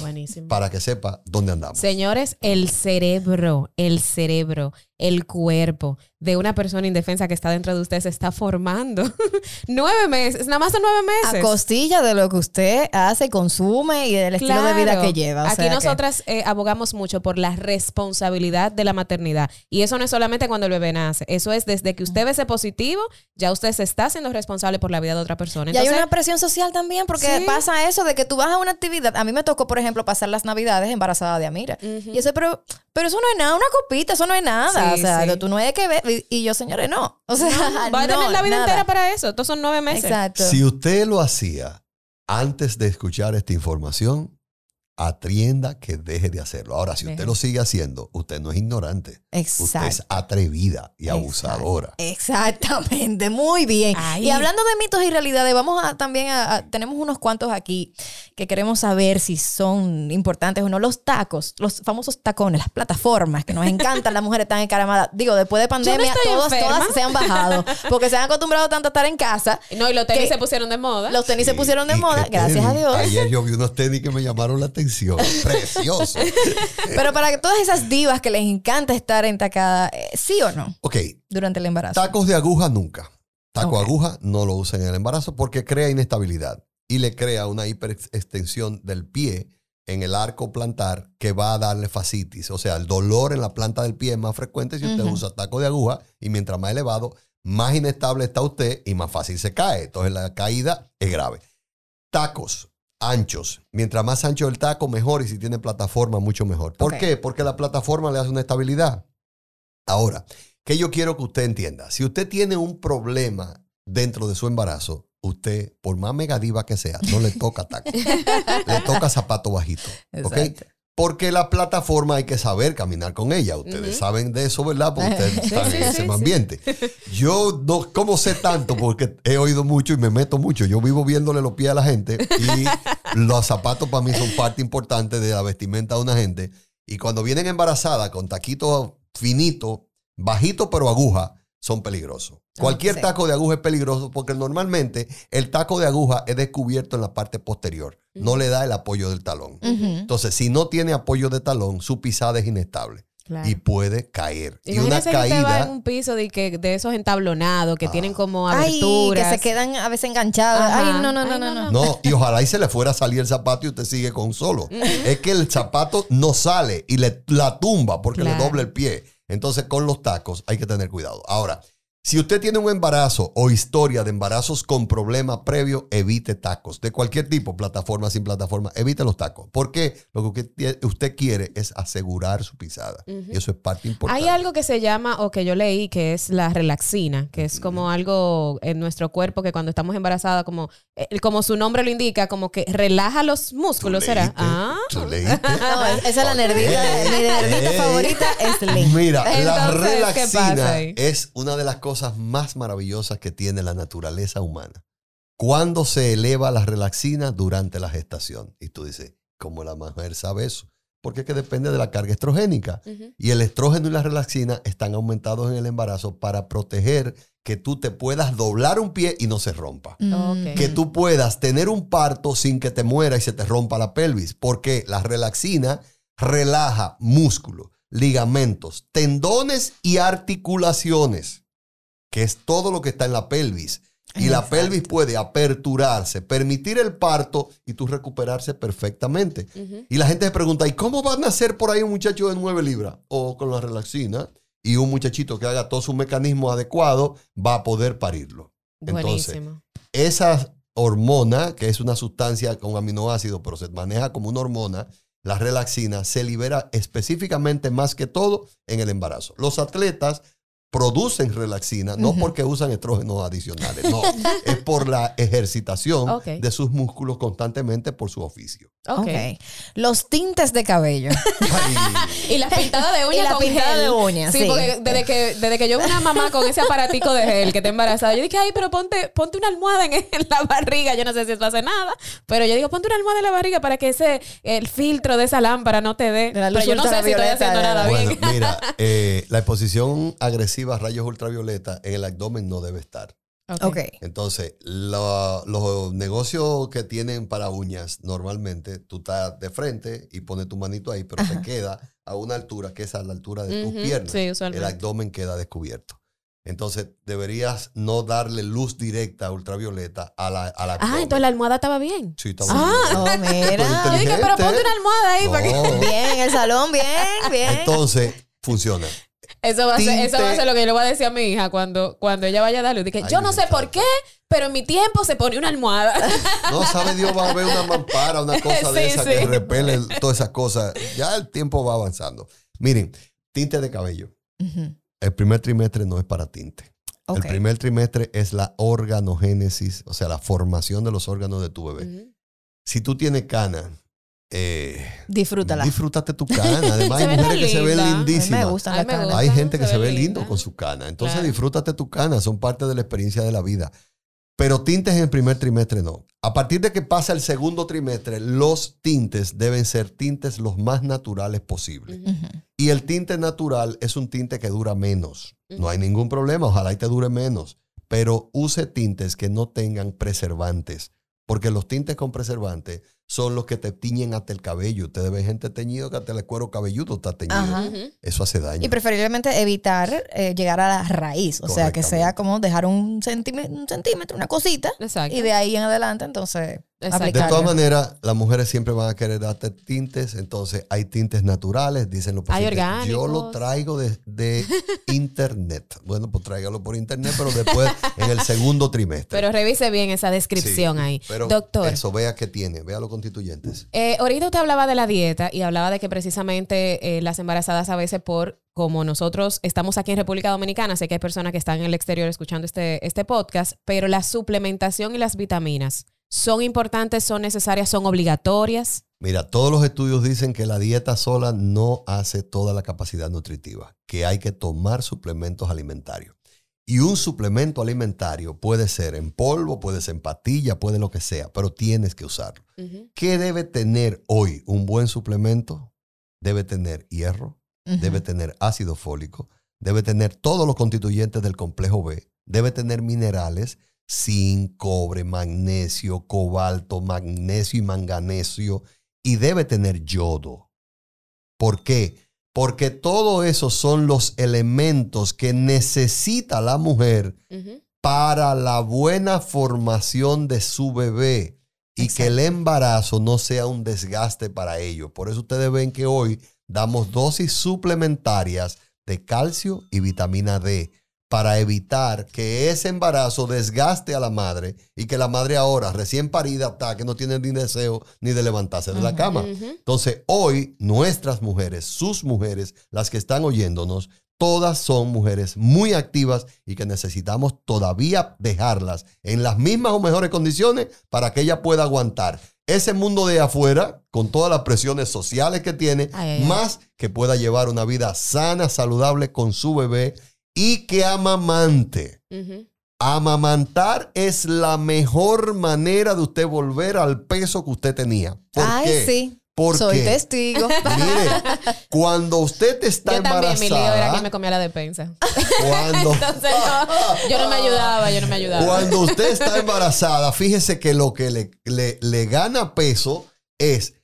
Buenísimo. para que sepa dónde andamos. Señores, el cerebro, el cerebro, el cuerpo de una persona indefensa que está dentro de usted se está formando. [laughs] nueve meses, nada más son nueve A meses. costilla de lo que usted hace, consume y del estilo de vida Claro. que lleva. O Aquí que- nosotras eh, abogamos mucho por la responsabilidad de la maternidad. Y eso no es solamente cuando el bebé nace. Eso es desde que usted ve ese positivo, ya usted se está haciendo responsable por la vida de otra persona. y hay Entonces, una presión social también, porque Sí. pasa eso de que tú vas a una actividad. A mí me tocó, por ejemplo, pasar las navidades embarazada de Amira. Y eso, pero, pero eso no es nada, una copita, eso no es nada. Sí, o sea, sí. tú no hay que ver. Y, y yo, señores, no. O sea, [laughs] va a no, tener la vida nada. entera para eso. Estos son nueve meses. Exacto. Si usted lo hacía antes de escuchar esta información, atienda que deje de hacerlo. Ahora, si usted lo sigue haciendo, usted no es ignorante. Usted Exacto. es atrevida y abusadora. Exactamente, muy bien. Y hablando de mitos y realidades, vamos a también a, a- tenemos unos cuantos aquí que queremos saber si son importantes o no. Los tacos, los famosos tacones, las plataformas que nos encantan, las mujeres están encaramadas. Digo, después de pandemia, estoy todos, todas se han bajado porque se han acostumbrado tanto a estar en casa. No, y los tenis Que- se pusieron de moda. Los tenis se pusieron de moda, gracias a. Dios. Ayer yo vi unos tenis que me llamaron la atención. Precioso. [laughs] Pero para todas esas divas que les encanta estar entacada, eh, ¿sí o no? Ok, Durante el embarazo. tacos de aguja nunca. Taco Ok. aguja no lo usa en el embarazo porque crea inestabilidad y le crea una hiperextensión del pie en el arco plantar que va a darle fascitis. O sea, el dolor en la planta del pie es más frecuente si usted usa taco de aguja y mientras más elevado, más inestable está usted y más fácil se cae. Entonces la caída es grave. Tacos anchos. Mientras más ancho el taco, mejor. Y si tiene plataforma, mucho mejor. ¿Por qué? Porque la plataforma le hace una estabilidad. Ahora, que yo quiero que usted entienda. Si usted tiene un problema dentro de su embarazo, usted, por más megadiva que sea, no le toca taco. [laughs] le toca zapato bajito. ¿Ok? Porque la plataforma hay que saber caminar con ella. Ustedes saben de eso, ¿verdad? Porque ustedes [laughs] están en ese ambiente. Yo no, ¿cómo sé tanto? Porque he oído mucho y me meto mucho. Yo vivo viéndole los pies a la gente y los zapatos para mí son parte importante de la vestimenta de una gente. Y cuando vienen embarazadas con taquitos finitos, bajitos pero aguja, son peligrosos. Cualquier sí. taco de aguja es peligroso porque normalmente el taco de aguja es descubierto en la parte posterior. No le da el apoyo del talón. Entonces, si no tiene apoyo de talón, su pisada es inestable Claro. y puede caer. Y una Imagínese que usted va en caída, un piso de, que, de esos entablonados que tienen como Ay, aberturas. que se quedan a veces enganchadas. Ajá. Ay, no, no, no, Ay, no, no, no. no, y ojalá y se le fuera a salir el zapato y usted sigue con solo. Es que el zapato no sale y le la tumba porque le dobla el pie. Entonces, con los tacos hay que tener cuidado. Ahora, si usted tiene un embarazo o historia de embarazos con problema previo, evite tacos de cualquier tipo, plataforma sin plataforma, evite los tacos. Porque lo que usted, quiere es asegurar su pisada. Y eso es parte importante. Hay algo que se llama, o que yo leí, que es la relaxina, que es como algo en nuestro cuerpo que cuando estamos embarazadas, como, eh, como su nombre lo indica, como que relaja los ¿Tú músculos, ¿será? leíste? Ah. ¿Tú leíste? [laughs] No, esa es la nerdita. Mi nerdita Ey. favorita es. Mira, la Entonces, ¿qué pasa relaxina es una de las cosas más maravillosas que tiene la naturaleza humana. Cuando se eleva la relaxina durante la gestación. Y tú dices, ¿cómo la mujer sabe eso? Porque es que depende de la carga estrogénica. Y el estrógeno y la relaxina están aumentados en el embarazo para proteger que tú te puedas doblar un pie y no se rompa. Ok. Que tú puedas tener un parto sin que te muera y se te rompa la pelvis. Porque la relaxina relaja músculos, ligamentos, tendones y articulaciones, que es todo lo que está en la pelvis. Y la pelvis puede aperturarse, permitir el parto y tú recuperarse perfectamente. Y la gente se pregunta, ¿y cómo va a nacer por ahí un muchacho de 9 libras? O con la relaxina y un muchachito que haga todo su mecanismo adecuado va a poder parirlo. Entonces, Buenísimo. esa hormona, que es una sustancia con aminoácidos, pero se maneja como una hormona, la relaxina, se libera específicamente más que todo en el embarazo. Los atletas producen relaxina, no Ujú. porque usan estrógenos adicionales, no, [laughs] es por la ejercitación de sus músculos constantemente por su oficio. Ok. Ok. Los tintes de cabello. [laughs] Y las pintadas de uñas [laughs] Y la con pintada gel. de uñas, Sí, sí. porque desde que, desde que yo vi una mamá con ese aparatico de gel que está embarazada, yo dije, ay, pero ponte, ponte una almohada en, en la barriga. Yo no sé si eso hace nada, pero yo digo, ponte una almohada en la barriga para que ese el filtro de esa lámpara no te dé. Pero yo no sé si estoy haciendo nada bueno, bien. mira, eh, la exposición agresiva a rayos ultravioleta en el abdomen no debe estar. Ok. Entonces, lo- los negocios que tienen para uñas, normalmente tú estás de frente y pones tu manito ahí, pero te queda a una altura que es a la altura de tus Ujú, piernas. Sí, el abdomen queda descubierto. Entonces, deberías no darle luz directa ultravioleta a la, al abdomen. Ah, entonces la almohada estaba bien. Sí, está Ah. bien. Oh, Yo mira. dije, pero ponte una almohada ahí para que... No. Bien, el salón, bien, bien. Entonces, funciona. Eso va, a ser, eso va a ser lo que yo le voy a decir a mi hija cuando, cuando ella vaya a darle. Dije, Ay, yo no sé por qué, pero en mi tiempo se pone una almohada. [laughs] No sabe Dios, va a haber una mampara, una cosa de esa sí. que repele todas esas cosas. Ya el tiempo va avanzando. Miren, tinte de cabello. El primer trimestre no es para tinte. El primer trimestre es la organogénesis, o sea, la formación de los órganos de tu bebé. Si tú tienes cana eh, Disfrútala. Disfrútate tu [laughs] cana. Además, hay mujeres que se ven linda. A mí lindísimas. me gustan Ay, las me canas. gusta. Hay gente que se se ve lindo linda. con su cana. Entonces Claro. disfrútate tu cana, son parte de la experiencia de la vida. Pero tintes en el primer trimestre no. A partir de que pasa el segundo trimestre, los tintes deben ser tintes los más naturales posibles. Y el tinte natural es un tinte que dura menos. No hay ningún problema, ojalá y te dure menos. Pero use tintes que no tengan preservantes. Porque los tintes con preservantes son los que te tiñen hasta el cabello. Ustedes ven gente teñido que hasta el cuero cabelludo está teñido. Ajá. Eso hace daño. Y preferiblemente evitar eh, llegar a la raíz. O sea, que sea como dejar un centímetro, un centímetro, una cosita. Exacto. Y de ahí en adelante, entonces, Exacto. De todas maneras, las mujeres siempre van a querer darte tintes. Entonces, hay tintes naturales, dicen los Hay pacientes. Yo lo traigo de, de [laughs] internet. Bueno, pues tráigalo por internet, pero después en el segundo trimestre. Pero revise bien esa descripción Sí, ahí. Pero Doctor, Eso, vea qué tiene, vea los constituyentes. eh, ahorita usted hablaba de la dieta y hablaba de que precisamente eh, las embarazadas a veces por, como nosotros estamos aquí en República Dominicana, sé que hay personas que están en el exterior escuchando este, este podcast, pero la suplementación y las vitaminas son importantes, son necesarias, son obligatorias. Mira, todos los estudios dicen que la dieta sola no hace toda la capacidad nutritiva, que hay que tomar suplementos alimentarios. Y un suplemento alimentario puede ser en polvo, puede ser en patilla, puede lo que sea, pero tienes que usarlo. ¿Qué debe tener hoy un buen suplemento? Debe tener hierro, debe tener ácido fólico, debe tener todos los constituyentes del complejo B, debe tener minerales, zinc, cobre, magnesio, cobalto, magnesio y manganesio, y debe tener yodo. ¿Por qué? Porque todos esos son los elementos que necesita la mujer para la buena formación de su bebé y que el embarazo no sea un desgaste para ellos. Por eso ustedes ven que hoy damos dosis suplementarias de calcio y vitamina D para evitar que ese embarazo desgaste a la madre y que la madre ahora recién parida está que no tiene ni deseo ni de levantarse de la cama. Entonces, hoy nuestras mujeres, sus mujeres, las que están oyéndonos, todas son mujeres muy activas y que necesitamos todavía dejarlas en las mismas o mejores condiciones para que ella pueda aguantar ese mundo de afuera con todas las presiones sociales que tiene, Ay, ay, ay. más que pueda llevar una vida sana, saludable con su bebé y que amamante. Amamantar es la mejor manera de usted volver al peso que usted tenía. ¿Por Ay, qué? sí. ¿Por Soy testigo. Mire, cuando usted está Yo también, mi lío era embarazada, que me comía la despensa. cuando, [laughs] Entonces, no, yo no me ayudaba, yo no me ayudaba. cuando usted está embarazada, fíjese que lo que le, le- le gana peso es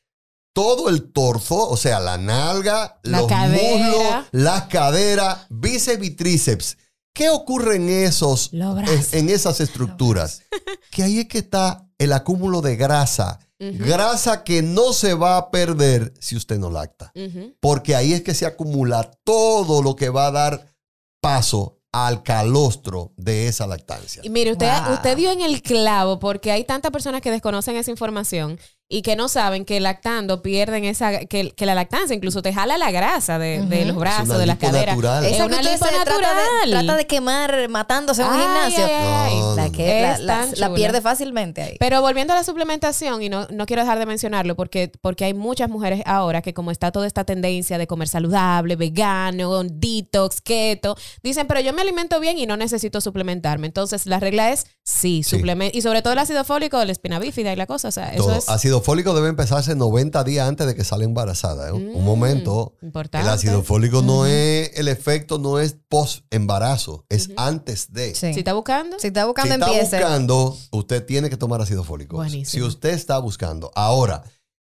todo el torso, o sea, la nalga, La los cadera. muslos, las caderas, bíceps y tríceps. ¿Qué ocurre en esos, en, en esas estructuras? [laughs] Que ahí es que está el acúmulo de grasa. Grasa que no se va a perder si usted no lacta. Porque ahí es que se acumula todo lo que va a dar paso al calostro de esa lactancia. Y mire, usted, Wow. usted dio en el clavo porque hay tantas personas que desconocen esa información y que no saben que lactando pierden esa, que, que la lactancia incluso te jala la grasa de, los brazos, una de las caderas. natural. Es una lipo se trata de, natural. trata de quemar matándose en un gimnasio. ay, ay. No, La, que, la, Es la- tan la chula. pierde fácilmente ahí. Pero volviendo a la suplementación, y no, no quiero dejar de mencionarlo porque, porque hay muchas mujeres ahora que como está toda esta tendencia de comer saludable, vegano, detox, keto, dicen, pero yo me alimento bien y no necesito suplementarme. Entonces la regla es sí, Sí. suplemento. Y sobre todo el ácido fólico, la espina bífida y la cosa. O sea, eso Todo. es Ácido fólico debe empezarse 90 días antes de que sale embarazada. ¿eh? Un Mm, momento. importante. El ácido fólico no es, el efecto no es post embarazo, es antes de. Sí. Si está buscando, Si está Si buscando, está empiece. buscando, usted tiene que tomar ácido fólico. Buenísimo. Si usted está buscando. Ahora,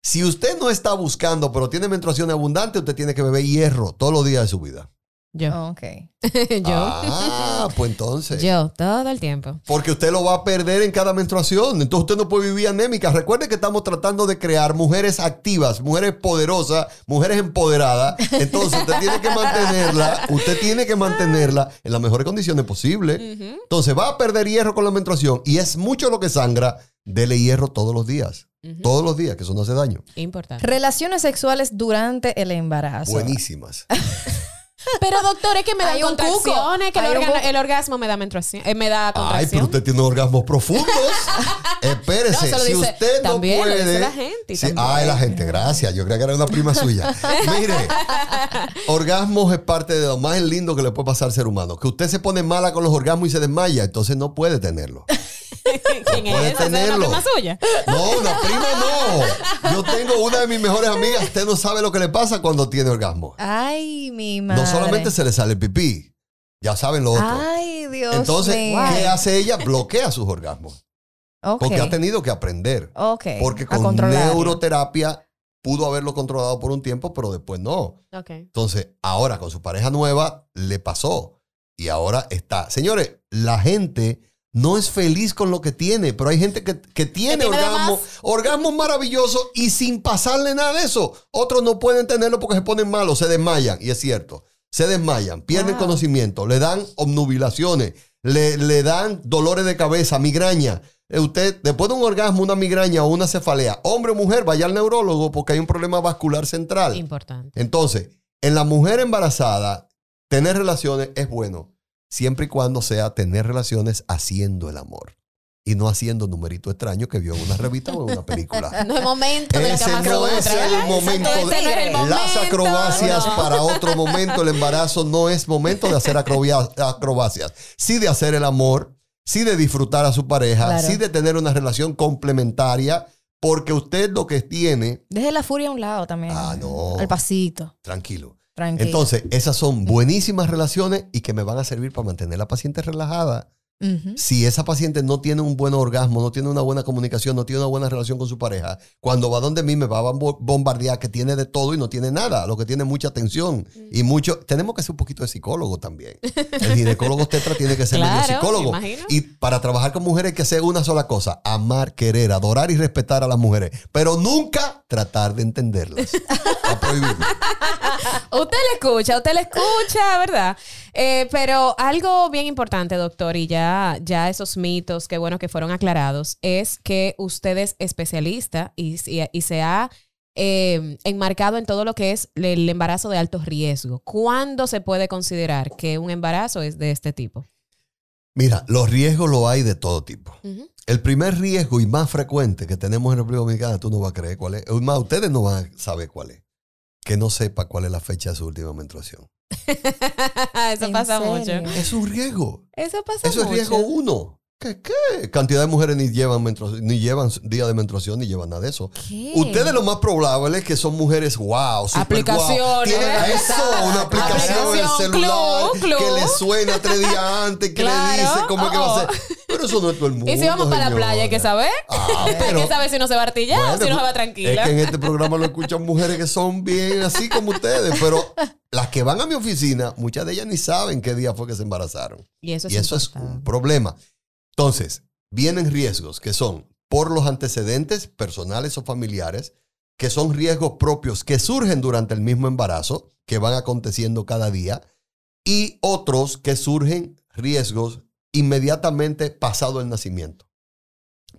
si usted no está buscando, pero tiene menstruación abundante, usted tiene que beber hierro todos los días de su vida. Yo. Ok. [laughs] yo. Ah, pues entonces. Yo, todo el tiempo. Porque usted lo va a perder en cada menstruación. Entonces usted no puede vivir anémica. Recuerde que estamos tratando de crear mujeres activas, mujeres poderosas, mujeres empoderadas. Entonces usted tiene que mantenerla, usted tiene que mantenerla en las mejores condiciones posibles. Entonces va a perder hierro con la menstruación y es mucho lo que sangra. Dele hierro todos los días. Todos los días, que eso no hace daño. Importante. Relaciones sexuales durante el embarazo. Buenísimas. [laughs] Pero doctor, es que me da Hay un cuco. contracciones, que el, un orgasmo me da menstruación, eh, me da Ay, pero usted tiene orgasmos profundos. [laughs] Espérese, lo si dice- usted no también lo puede. dice la gente, Sí, también. ah, la gente, gracias. Yo creía que era una prima suya. [laughs] Mire, orgasmos es parte de lo más lindo que le puede pasar al ser humano. Que usted se pone mala con los orgasmos y se desmaya, entonces no puede tenerlo. [laughs] ¿Quién es esa? ¿Esa es una prima suya? No, una prima no. Yo tengo una de mis mejores amigas. Usted no sabe lo que le pasa cuando tiene orgasmo. Ay, mi madre. No solamente se le sale el pipí, ya saben lo otro. Ay, Dios Entonces, mío. ¿qué hace ella? Bloquea sus orgasmos. Porque ha tenido que aprender. Porque con neuroterapia pudo haberlo controlado por un tiempo, pero después no. Entonces, ahora con su pareja nueva le pasó. Y ahora está. Señores, la gente no es feliz con lo que tiene, pero hay gente que, que tiene orgasmos, orgasmos maravillosos y sin pasarle nada de eso. Otros no pueden tenerlo porque se ponen malos, se desmayan. Y es cierto, se desmayan, pierden Wow. conocimiento, le dan obnubilaciones, le, le dan dolores de cabeza, migraña. Eh, Usted, después de un orgasmo, una migraña o una cefalea, hombre o mujer, vaya al neurólogo porque hay un problema vascular central. Importante. Entonces, en la mujer embarazada, tener relaciones es bueno, siempre y cuando sea tener relaciones haciendo el amor y no haciendo numerito extraño que vio en una revista o en una película. [laughs] No es momento de la Ese cama no es el momento. Ese no es el momento. Las acrobacias No. para otro momento. El embarazo no es momento de hacer acrobacias. Sí de hacer el amor, sí de disfrutar a su pareja, Claro. sí de tener una relación complementaria, porque usted lo que tiene, Deje la furia a un lado también. Ah, no. Al pasito. tranquilo. Tranquilo. Entonces, esas son buenísimas relaciones y que me van a servir para mantener a la paciente relajada. Si esa paciente no tiene un buen orgasmo, no tiene una buena comunicación, no tiene una buena relación con su pareja, cuando va donde mí me va a bombardear que tiene de todo y no tiene nada, lo que tiene mucha tensión y mucho. Tenemos que ser un poquito de psicólogo también. El ginecólogo tetra tiene que ser medio psicólogo. me. Y para trabajar con mujeres hay que hacer una sola cosa: amar, querer, adorar y respetar a las mujeres, pero nunca tratar de entenderlas. [laughs] Está prohibido. Usted le escucha, usted le escucha, ¿verdad? Eh, pero algo bien importante, doctor, y ya, ya esos mitos, qué bueno que fueron aclarados, es que usted es especialista y, y- y se ha eh, enmarcado en todo lo que es el embarazo de alto riesgo. ¿Cuándo se puede considerar que un embarazo es de este tipo? Mira, los riesgos los hay de todo tipo. El primer riesgo y más frecuente que tenemos en República Dominicana, tú no vas a creer cuál es. Más, ustedes no van a saber cuál es. Que no sepa cuál es la fecha de su última menstruación. [laughs] Eso ¿En pasa serio? mucho. Es un riesgo. Eso pasa Eso es mucho. riesgo uno. ¿Qué, qué? Cantidad de mujeres ni llevan, ni llevan día de menstruación ni llevan nada de eso. ¿Qué? Ustedes lo más probable es que son mujeres wow, super Aplicaciones. guau. Tienen eso, una aplicación en el Aplicación, celular club, club. que le suena tres días antes, que Claro, le dice cómo es que va a oh, ser. Pero eso no es todo el mundo. Y si vamos para la playa, hay que saber. Ah, [laughs] Hay pero- que saber si no se va a artillar o si no se va Es tranquila. que en este programa lo escuchan mujeres que son bien así como ustedes, pero las que van a mi oficina, muchas de ellas ni saben qué día fue que se embarazaron. Y eso es y eso es un problema. Entonces, vienen riesgos que son por los antecedentes personales o familiares, que son riesgos propios que surgen durante el mismo embarazo, que van aconteciendo cada día, y otros que surgen riesgos inmediatamente pasado el nacimiento.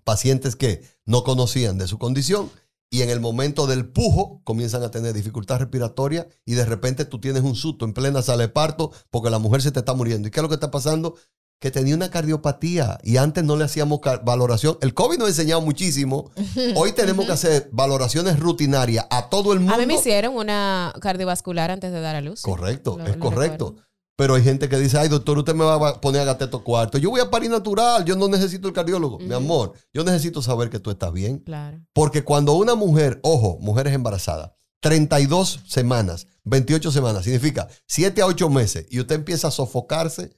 Pacientes que no conocían de su condición y en el momento del pujo comienzan a tener dificultad respiratoria y de repente tú tienes un susto en plena sala de parto porque la mujer se te está muriendo. ¿Y qué es lo que está pasando? Que tenía una cardiopatía y antes no le hacíamos valoración. El COVID nos ha enseñado muchísimo. [laughs] Hoy tenemos que hacer valoraciones rutinarias a todo el mundo. A mí me hicieron una cardiovascular antes de dar a luz. Correcto, Lo- es lo correcto. recuerdo. Pero hay gente que dice, ay, doctor, usted me va a poner a gastar estos cuartos. Yo voy a parir natural, yo no necesito el cardiólogo. Mi amor, yo necesito saber que tú estás bien. Claro. Porque cuando una mujer, ojo, mujeres embarazadas, 32 semanas, 28 semanas, significa 7 a 8 meses, y usted empieza a sofocarse,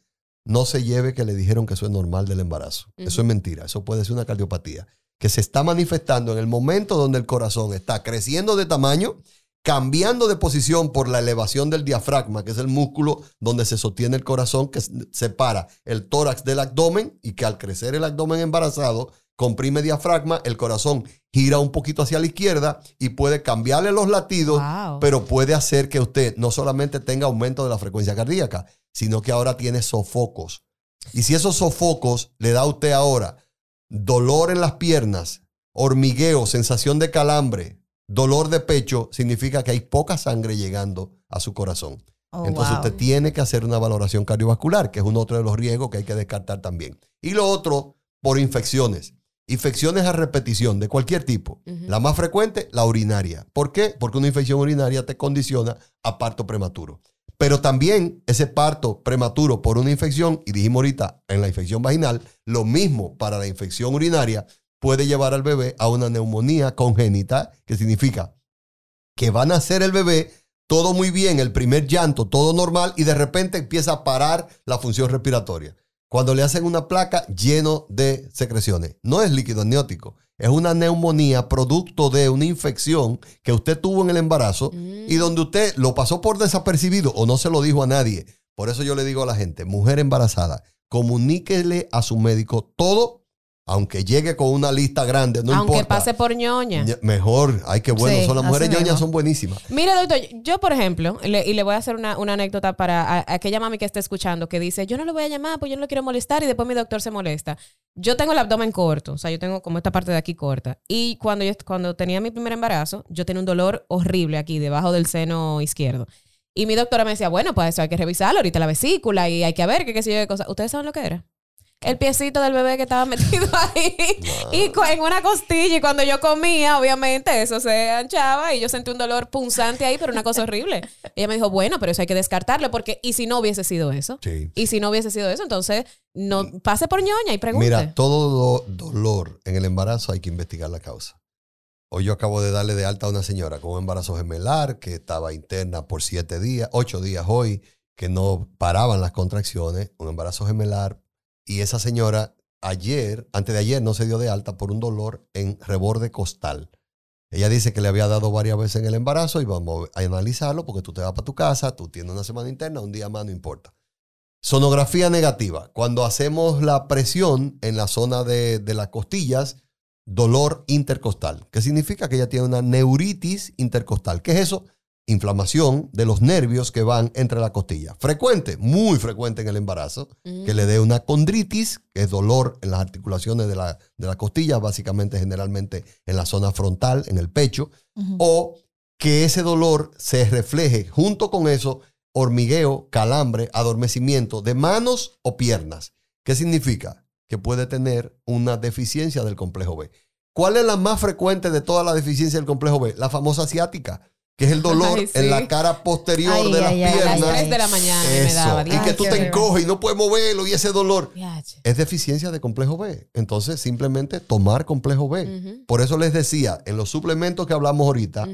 no se lleve que le dijeron que eso es normal del embarazo. Eso Ujú. es mentira, eso puede ser una cardiopatía que se está manifestando en el momento donde el corazón está creciendo de tamaño, cambiando de posición por la elevación del diafragma, que es el músculo donde se sostiene el corazón, que separa el tórax del abdomen y que al crecer el abdomen embarazado, comprime diafragma, el corazón gira un poquito hacia la izquierda y puede cambiarle los latidos, Wow. pero puede hacer que usted no solamente tenga aumento de la frecuencia cardíaca, sino que ahora tiene sofocos. Y si esos sofocos le da a usted ahora dolor en las piernas, hormigueo, sensación de calambre, dolor de pecho, significa que hay poca sangre llegando a su corazón. Oh, Entonces wow. usted tiene que hacer una valoración cardiovascular, que es uno otro de los riesgos que hay que descartar también. Y lo otro, por infecciones. Infecciones a repetición de cualquier tipo. La más frecuente, la urinaria. ¿Por qué? Porque una infección urinaria te condiciona a parto prematuro. Pero también ese parto prematuro por una infección, y dijimos ahorita en la infección vaginal, lo mismo para la infección urinaria puede llevar al bebé a una neumonía congénita, que significa que va a nacer el bebé todo muy bien, el primer llanto, todo normal, y de repente empieza a parar la función respiratoria. Cuando le hacen una placa lleno de secreciones, no es líquido amniótico, es una neumonía producto de una infección que usted tuvo en el embarazo Mm. y donde usted lo pasó por desapercibido o no se lo dijo a nadie. Por eso yo le digo a la gente, mujer embarazada, comuníquele a su médico todo, aunque llegue con una lista grande, no Aunque importa. pase por ñoña. Ña- Mejor, ay, qué bueno. Sí, son las mujeres ñoñas son buenísimas. Mire, doctor, yo, por ejemplo, le- y le voy a hacer una, una anécdota para a- a aquella mami que esté escuchando que dice, yo no le voy a llamar, pues yo no lo quiero molestar y después mi doctor se molesta. Yo tengo el abdomen corto, o sea, yo tengo como esta parte de aquí corta. Y cuando yo cuando tenía mi primer embarazo, yo tenía un dolor horrible aquí, debajo del seno izquierdo. Y mi doctora me decía, bueno, pues eso hay que revisarlo, ahorita la vesícula y hay que ver qué qué sé yo qué cosa. ¿Ustedes saben lo que era? El piecito del bebé que estaba [laughs] metido ahí. Y en una costilla. Y cuando yo comía, obviamente, eso se anchaba y yo sentí un dolor punzante ahí, pero una cosa horrible. [laughs] Ella me dijo, bueno, pero eso hay que descartarlo porque, ¿y si no hubiese sido eso? Sí. Y si no hubiese sido eso, entonces no pase por ñoña y pregunte. Mira, todo do- dolor en el embarazo hay que investigar la causa. Hoy yo acabo de darle de alta a una señora con un embarazo gemelar que estaba interna por siete días, ocho días hoy, que no paraban las contracciones, un embarazo gemelar. Y esa señora ayer, antes de ayer, no se dio de alta por un dolor en reborde costal. Ella dice que le había dado varias veces en el embarazo y vamos a analizarlo porque tú te vas para tu casa, tú tienes una semana interna, un día más, no importa. Sonografía negativa. Cuando hacemos la presión en la zona de, las costillas, dolor intercostal. ¿Qué significa? Que ella tiene una neuritis intercostal. ¿Qué es eso? Inflamación de los nervios que van entre la costilla. Frecuente, muy frecuente en el embarazo, que le dé una condritis, que es dolor en las articulaciones de la, de la costilla, básicamente generalmente en la zona frontal, en el pecho, o que ese dolor se refleje junto con eso hormigueo, calambre, adormecimiento de manos o piernas. ¿Qué significa? Que puede tener una deficiencia del complejo B. ¿Cuál es la más frecuente de todas las deficiencias del complejo B? La famosa asiática, que es el dolor Ay, sí. en la cara posterior Ay, de las ay, ay, A las piernas. 3 de la mañana me daba. Y que tú te encoges y no puedes moverlo y ese dolor es deficiencia de complejo B. Entonces, simplemente tomar complejo B. Por eso les decía, en los suplementos que hablamos ahorita,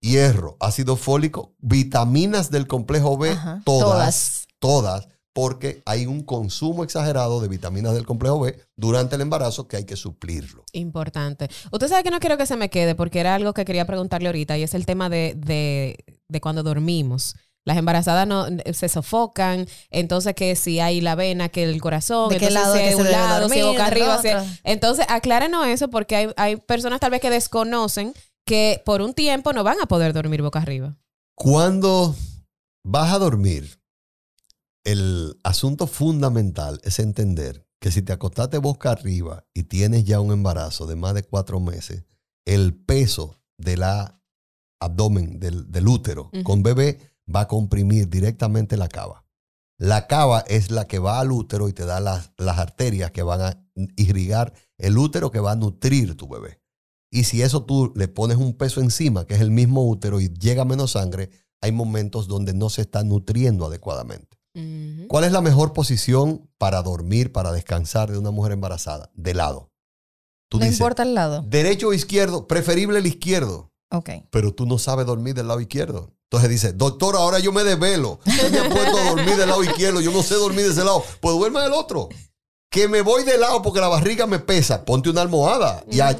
hierro, ácido fólico, vitaminas del complejo B, Ajá, todas, todas, porque hay un consumo exagerado de vitaminas del complejo B durante el embarazo que hay que suplirlo. Importante. Usted sabe que no quiero que se me quede porque era algo que quería preguntarle ahorita y es el tema de, de, de cuando dormimos. Las embarazadas no, se sofocan, entonces que si hay la vena, que el corazón, ¿De qué entonces lado si que se un lado, si dormir, boca arriba. entonces, aclárenos eso porque hay, hay personas tal vez que desconocen que por un tiempo no van a poder dormir boca arriba. Cuando vas a dormir, el asunto fundamental es entender que si te acostaste boca arriba y tienes ya un embarazo de más de cuatro meses, el peso de la abdomen, del, del útero con bebé va a comprimir directamente la cava. La cava es la que va al útero y te da las, las arterias que van a irrigar el útero que va a nutrir tu bebé. Y si eso tú le pones un peso encima, que es el mismo útero, y llega menos sangre, hay momentos donde no se está nutriendo adecuadamente. ¿Cuál es la mejor posición para dormir, para descansar de una mujer embarazada? De lado. Tú No dices, importa el lado. derecho o izquierdo, preferible el izquierdo, Ok. pero tú no sabes dormir del lado izquierdo. Entonces dice, doctor, ahora yo me desvelo. Usted me puesto a dormir del lado izquierdo, yo no sé dormir de ese lado. Pues duerme del otro. Que me voy de lado porque la barriga me pesa. Ponte una almohada y a-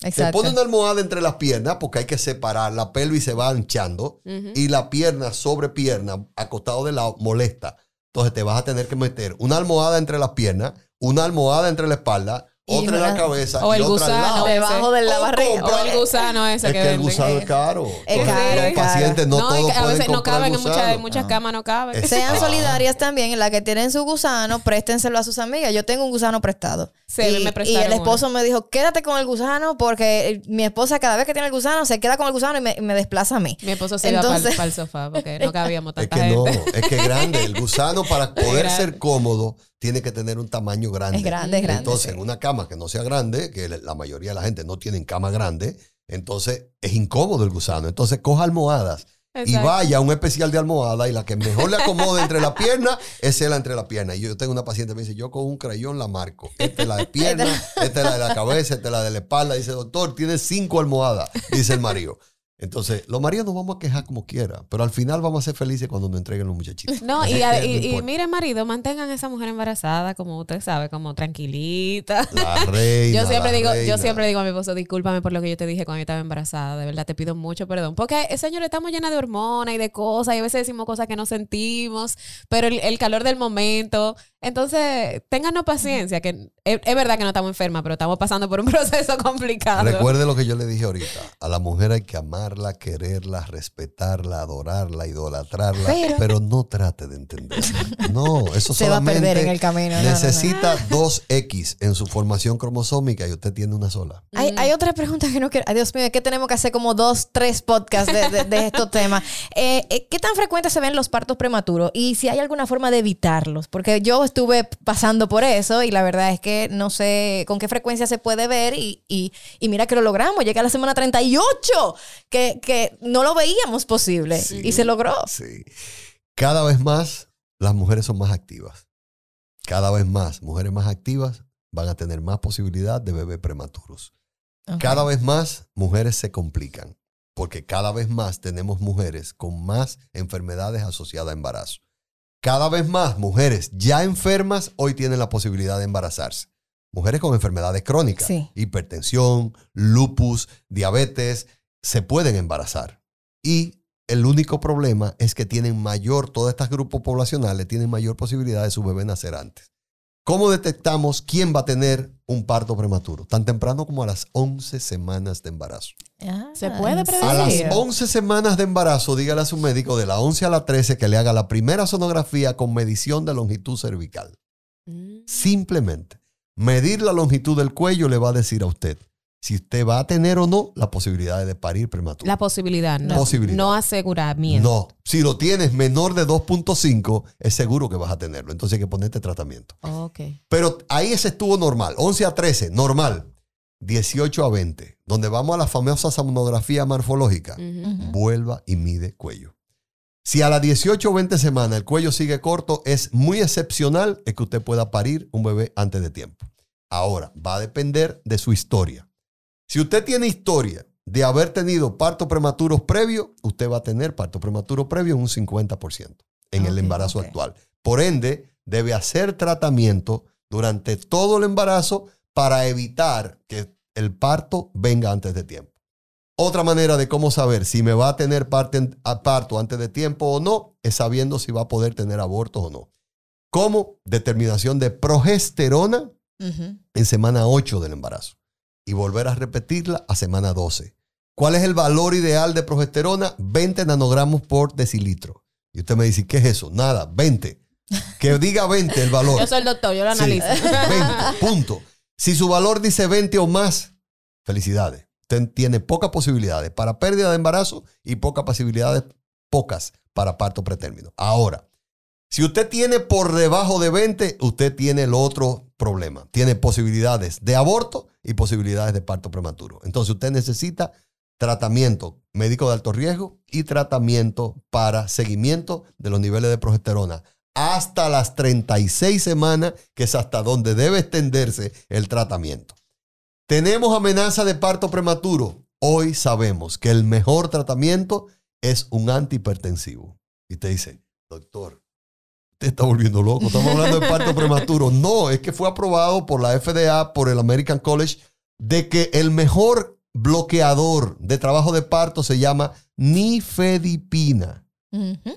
Acúñate. Te Exacto. pone una almohada entre las piernas porque hay que separar. La pelvis se va anchando y la pierna sobre pierna, acostado de lado, molesta. Entonces te vas a tener que meter una almohada entre las piernas, una almohada entre la espalda, otra en la cabeza O y el otra al gusano lado. Debajo de la O barriga. O el gusano ese Es que, que el gusano es caro. Es Entonces, caro, los es pacientes no, y todos que a pueden veces no caben en muchas, gusano. en muchas Ah. camas, no caben. Es- Sean Ah. solidarias también, las que tienen su gusano, préstenselo a sus amigas. Yo tengo un gusano prestado. Sí, y, me y el esposo me dijo, quédate con el gusano porque eh, mi esposa cada vez que tiene el gusano se queda con el gusano y me, desplaza a mí. Mi esposo se iba para Entonces- el sofá porque no cabíamos [laughs] Es tanta que no, gente. es que es grande. El gusano para [laughs] poder ser cómodo tiene que tener un tamaño grande. Es grande, es grande. Entonces, sí. en una cama que no sea grande, que la mayoría de la gente no tienen cama grande, entonces es incómodo el gusano. Entonces, coja almohadas y vaya a un especial de almohada y la que mejor le acomode entre la pierna es la entre la pierna. Y yo tengo una paciente que me dice, yo con un crayón la marco. Esta es la de pierna, [laughs] esta es la de la cabeza, esta es la de la espalda. Dice, doctor, tiene cinco almohadas, dice el marido. Entonces, los maridos nos vamos a quejar como quiera, pero al final vamos a ser felices cuando nos entreguen los muchachitos. No, [laughs] y, a- y, no y importa. miren, marido, mantengan a esa mujer embarazada, como usted sabe, como tranquilita. La [laughs] reina. Yo siempre la digo, yo siempre digo a mi esposo, discúlpame por lo que yo te dije cuando yo estaba embarazada, de verdad te pido mucho perdón. Porque, eh, señor, estamos llenas de hormonas y de cosas, y a veces decimos cosas que no sentimos, pero el, el calor del momento. Entonces, ténganos paciencia, que es, es verdad que no estamos enfermas, pero estamos pasando por un [laughs] proceso complicado. Recuerde lo que yo le dije ahorita. A la mujer hay que amarla, quererla, respetarla, adorarla, idolatrarla, pero, Pero- no trate de entenderla. No, eso Se va a solamente perder en el camino, no, no, no. necesita dos X en su formación cromosómica y usted tiene una sola. Hay, hay otra pregunta que no quiero. Ay, Dios mío, es que tenemos que hacer como dos, tres podcasts de, de- de estos temas. Eh, eh, ¿Qué tan frecuentes se ven los partos prematuros? Y si hay alguna forma de evitarlos. Porque yo estuve pasando por eso y la verdad es que no sé con qué frecuencia se puede ver. Y, y- y mira que lo logramos. Llega a la semana 38, que, que no lo veíamos posible. Sí. Y se logró. Sí. Cada vez más las mujeres son más activas. Cada vez más mujeres más activas van a tener más posibilidad de bebés prematuros. Cada vez más mujeres se complican, porque cada vez más tenemos mujeres con más enfermedades asociadas a embarazo. Cada vez más mujeres ya enfermas hoy tienen la posibilidad de embarazarse. Mujeres con enfermedades crónicas, Sí. hipertensión, lupus, diabetes, se pueden embarazar. Y el único problema es que tienen mayor, todos estos grupos poblacionales tienen mayor posibilidad de su bebé nacer antes. ¿Cómo detectamos quién va a tener un parto prematuro? Tan temprano como a las 11 semanas de embarazo. Ah, Se puede ¿en predecir. A las Sí. 11 semanas de embarazo, dígale a su médico de la 11 a la 13 que le haga la primera sonografía con medición de longitud cervical. Mm. Simplemente, medir la longitud del cuello le va a decir a usted si usted va a tener o no la posibilidad de parir prematuro. La posibilidad, no, Posibilidad. no aseguramiento. No, si lo tienes menor de 2.5, es seguro que vas a tenerlo. Entonces hay que ponerte tratamiento. Ok. Pero ahí ese estuvo normal. 11 a 13, normal. 18 a 20, donde vamos a la famosa sonografía morfológica. Vuelva y mide cuello. Si a las 18 o 20 semanas el cuello sigue corto, es muy excepcional el que usted pueda parir un bebé antes de tiempo. Ahora, va a depender de su historia. Si usted tiene historia de haber tenido partos prematuros previos, usted va a tener parto prematuro previo en un 50% en el embarazo actual. Por ende, debe hacer tratamiento durante todo el embarazo para evitar que el parto venga antes de tiempo. Otra manera de cómo saber si me va a tener parte- a parto antes de tiempo o no es sabiendo si va a poder tener abortos o no. Como determinación de progesterona en semana 8 del embarazo y volver a repetirla a semana 12. ¿Cuál es el valor ideal de progesterona? 20 nanogramos por decilitro. Y usted me dice, ¿qué es eso? Nada, 20. Que diga 20 el valor. [laughs] Yo soy el doctor, yo lo Sí, analizo. 20, punto. Si su valor dice 20 o más, felicidades. Usted tiene pocas posibilidades para pérdida de embarazo y pocas posibilidades, pocas para parto pretérmino. Ahora, si usted tiene por debajo de 20, usted tiene el otro problema. Tiene posibilidades de aborto y posibilidades de parto prematuro. Entonces usted necesita tratamiento médico de alto riesgo y tratamiento para seguimiento de los niveles de progesterona hasta las 36 semanas, que es hasta donde debe extenderse el tratamiento. Tenemos amenaza de parto prematuro. Hoy sabemos que el mejor tratamiento es un antihipertensivo. Y te dice, doctor, usted está volviendo loco. Estamos hablando de parto prematuro. No, es que fue aprobado por la FDA, por el American College, de que el mejor bloqueador de trabajo de parto se llama nifedipina.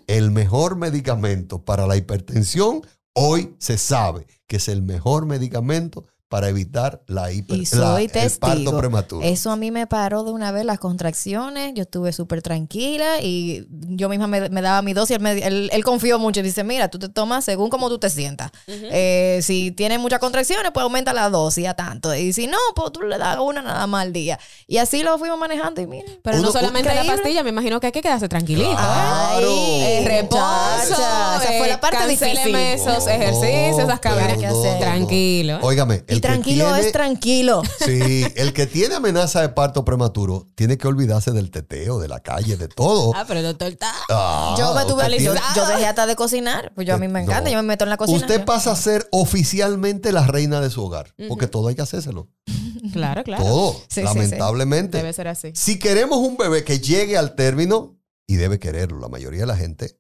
El mejor medicamento para la hipertensión, hoy se sabe que es el mejor medicamento para evitar la hiper, Y la- el parto prematuro. Eso a mí me paró de una vez las contracciones. Yo estuve súper tranquila y yo misma me, me daba mi dosis. Él, me- él- él confió mucho y dice: Mira, tú te tomas según como tú te sientas. Eh, si tienes muchas contracciones, pues aumenta la dosis a tanto. Y si no, pues tú le das una nada más al día. Y así lo fuimos manejando. Y miren. Pero Uno- no solamente la pastilla, me imagino que hay que quedarse tranquilito. Claro. ¿eh? Eh, reposo. Muchacha, esa fue la parte cancéleme difícil. esos ejercicios, esas cabinas. que hacer. Tranquilo. Óigame, el Tranquilo tiene- es tranquilo. Sí, el que tiene amenaza de parto prematuro tiene que olvidarse del teteo, de la calle, de todo. Ah, pero el doctor está. Ah, yo me tuve tiene- yo dejé hasta de cocinar. Pues yo a mí me encanta. No. Yo me meto en la cocina. Usted yo- pasa a ser oficialmente la reina de su hogar, porque todo hay que hacérselo. [laughs] Claro, claro. Todo, Sí, sí, lamentablemente. Debe ser así. Si queremos un bebé que llegue al término, y debe quererlo, la mayoría de la gente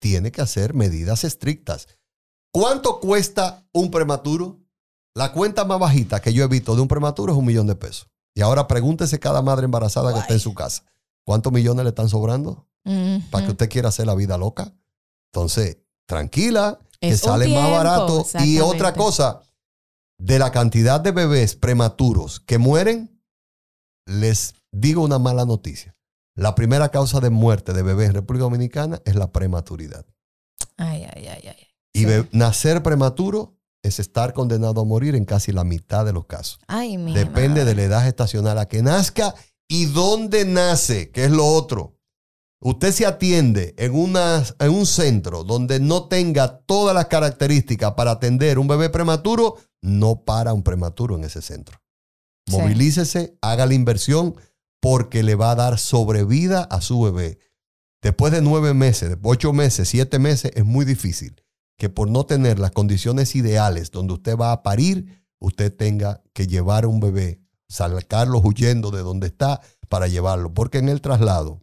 tiene que hacer medidas estrictas. ¿Cuánto cuesta un prematuro? La cuenta más bajita que yo he visto de un prematuro es un millón de pesos. Y ahora pregúntese cada madre embarazada que está en su casa. ¿Cuántos millones le están sobrando para que usted quiera hacer la vida loca? Entonces, tranquila, que Es sale más barato. Y otra cosa, de la cantidad de bebés prematuros que mueren, les digo una mala noticia. La primera causa de muerte de bebés en República Dominicana es la prematuridad. Ay, ay, ay, ay. Y Sí. nacer prematuro es estar condenado a morir en casi la mitad de los casos. Ay, mi Depende madre. de la edad gestacional a que nazca y dónde nace, que es lo otro. Usted se atiende en, una, en un centro donde no tenga todas las características para atender un bebé prematuro, no para un prematuro en ese centro. Sí. Movilícese, haga la inversión porque le va a dar sobrevida a su bebé. Después de nueve meses, ocho meses, siete meses, es muy difícil que por no tener las condiciones ideales donde usted va a parir, usted tenga que llevar a un bebé, sacarlo huyendo de donde está para llevarlo. Porque en el traslado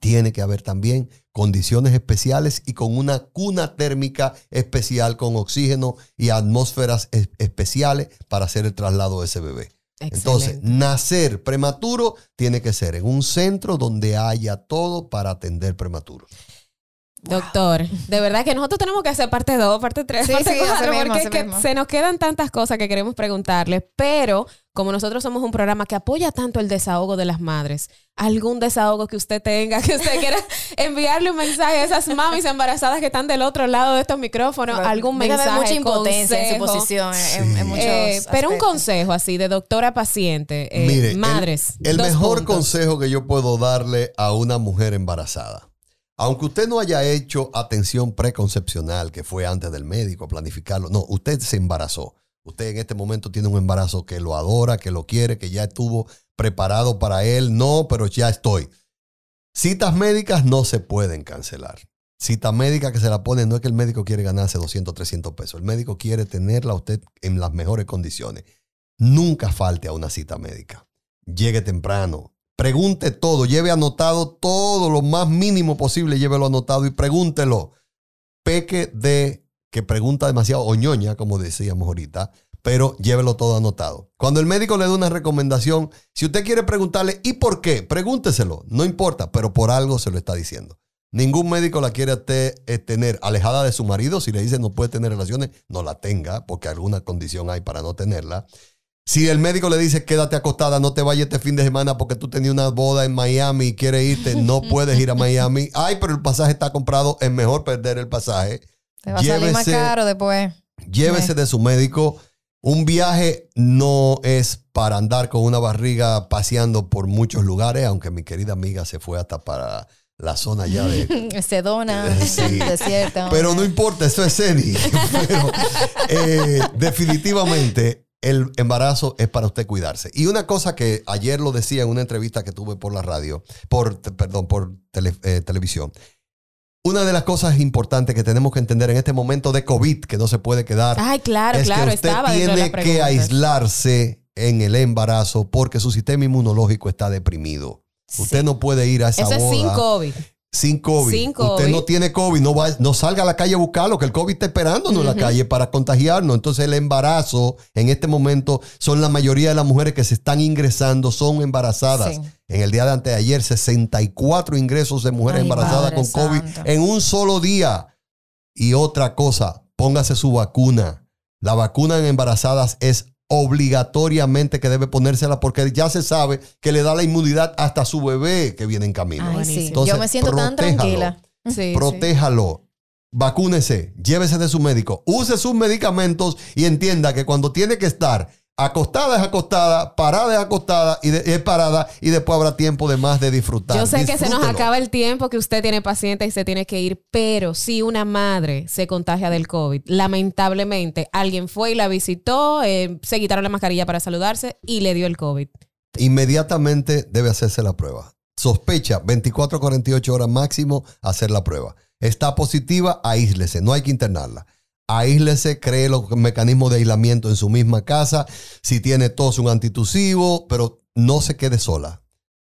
tiene que haber también condiciones especiales y con una cuna térmica especial con oxígeno y atmósferas es- especiales para hacer el traslado de ese bebé. Entonces, nacer prematuro tiene que ser en un centro donde haya todo para atender prematuro. Doctor, de verdad que nosotros tenemos que hacer parte 2, parte 3, Sí, parte sí, así 4, mismo, porque así es que mismo. se nos quedan tantas cosas que queremos preguntarle, pero como nosotros somos un programa que apoya tanto el desahogo de las madres, algún desahogo que usted tenga, que usted quiera [laughs] enviarle un mensaje a esas mamis embarazadas que están del otro lado de estos micrófonos, Pero algún mensaje, mucha impotencia en su posición en- en, Sí. en muchos Eh, pero un consejo así de doctora paciente, eh, Mire, madres. El, mejor puntos. consejo que yo puedo darle a una mujer embarazada, aunque usted no haya hecho atención preconcepcional, que fue antes del médico, planificarlo, no, usted se embarazó. Usted en este momento tiene un embarazo que lo adora, que lo quiere, que ya estuvo preparado para él. No, pero ya estoy. Citas médicas no se pueden cancelar. Cita médica que se la pone, no es que el médico quiere ganarse 200, 300 pesos. El médico quiere tenerla usted en las mejores condiciones. Nunca falte a una cita médica. Llegue temprano. Pregunte todo. Lleve anotado todo lo más mínimo posible. Llévelo anotado y pregúntelo. Peque de que pregunta demasiado o ñoña, como decíamos ahorita, pero llévelo todo anotado. Cuando el médico le da una recomendación, si usted quiere preguntarle ¿y por qué? Pregúnteselo, no importa, pero por algo se lo está diciendo. Ningún médico la quiere eh, tener alejada de su marido. Si le dice no puede tener relaciones, no la tenga, porque alguna condición hay para no tenerla. Si el médico le dice quédate acostada, no te vayas este fin de semana porque tú tenías una boda en Miami y quieres irte, no [laughs] puedes ir a Miami. Ay, pero el pasaje está comprado, es mejor perder el pasaje. Te va a salir más caro después. Llévese de su médico. Un viaje no es para andar con una barriga paseando por muchos lugares, aunque mi querida amiga se fue hasta para la zona ya de... [laughs] Sedona, Sí. [laughs] desierto. Pero no importa, eso es Ceni. Pero, eh, definitivamente el embarazo es para usted cuidarse. Y una cosa que ayer lo decía en una entrevista que tuve por la radio, por, perdón, por tele- eh, televisión. Una de las cosas importantes que tenemos que entender en este momento de COVID, que no se puede quedar, Ay, claro, es claro, que usted estaba dentro de tiene que aislarse en el embarazo porque su sistema inmunológico está deprimido. Usted no puede ir a esa Eso es boda sin COVID. Sin COVID. Sin Usted no tiene COVID, no, va, no salga a la calle a buscarlo, que el COVID está esperándonos en la calle para contagiarnos. Entonces el embarazo en este momento son la mayoría de las mujeres que se están ingresando, son embarazadas. Sí. En el día de anteayer, 64 ingresos de mujeres Ay, embarazadas con COVID Santo. en un solo día. Y otra cosa, póngase su vacuna. La vacuna en embarazadas es obligatoriamente que debe ponérsela porque ya se sabe que le da la inmunidad hasta a su bebé que viene en camino. Ay, sí. Buenísimo. Yo me siento tan protéjalo. tranquila. Sí, sí. Protéjalo. Vacúnese, llévese de su médico, use sus medicamentos y entienda que cuando tiene que estar acostada es acostada, parada es acostada y de- es parada y después habrá tiempo de más de disfrutar. Yo sé que se nos acaba el tiempo, que usted tiene paciente y se tiene que ir, pero si una madre se contagia del COVID, lamentablemente alguien fue y la visitó, eh, se quitaron la mascarilla para saludarse y le dio el COVID. Inmediatamente debe hacerse la prueba. Sospecha, 24 a 48 horas máximo hacer la prueba. Está positiva, aíslese, no hay que internarla. Aíslese, cree los mecanismos de aislamiento en su misma casa. Si tiene tos, un antitusivo, pero no se quede sola.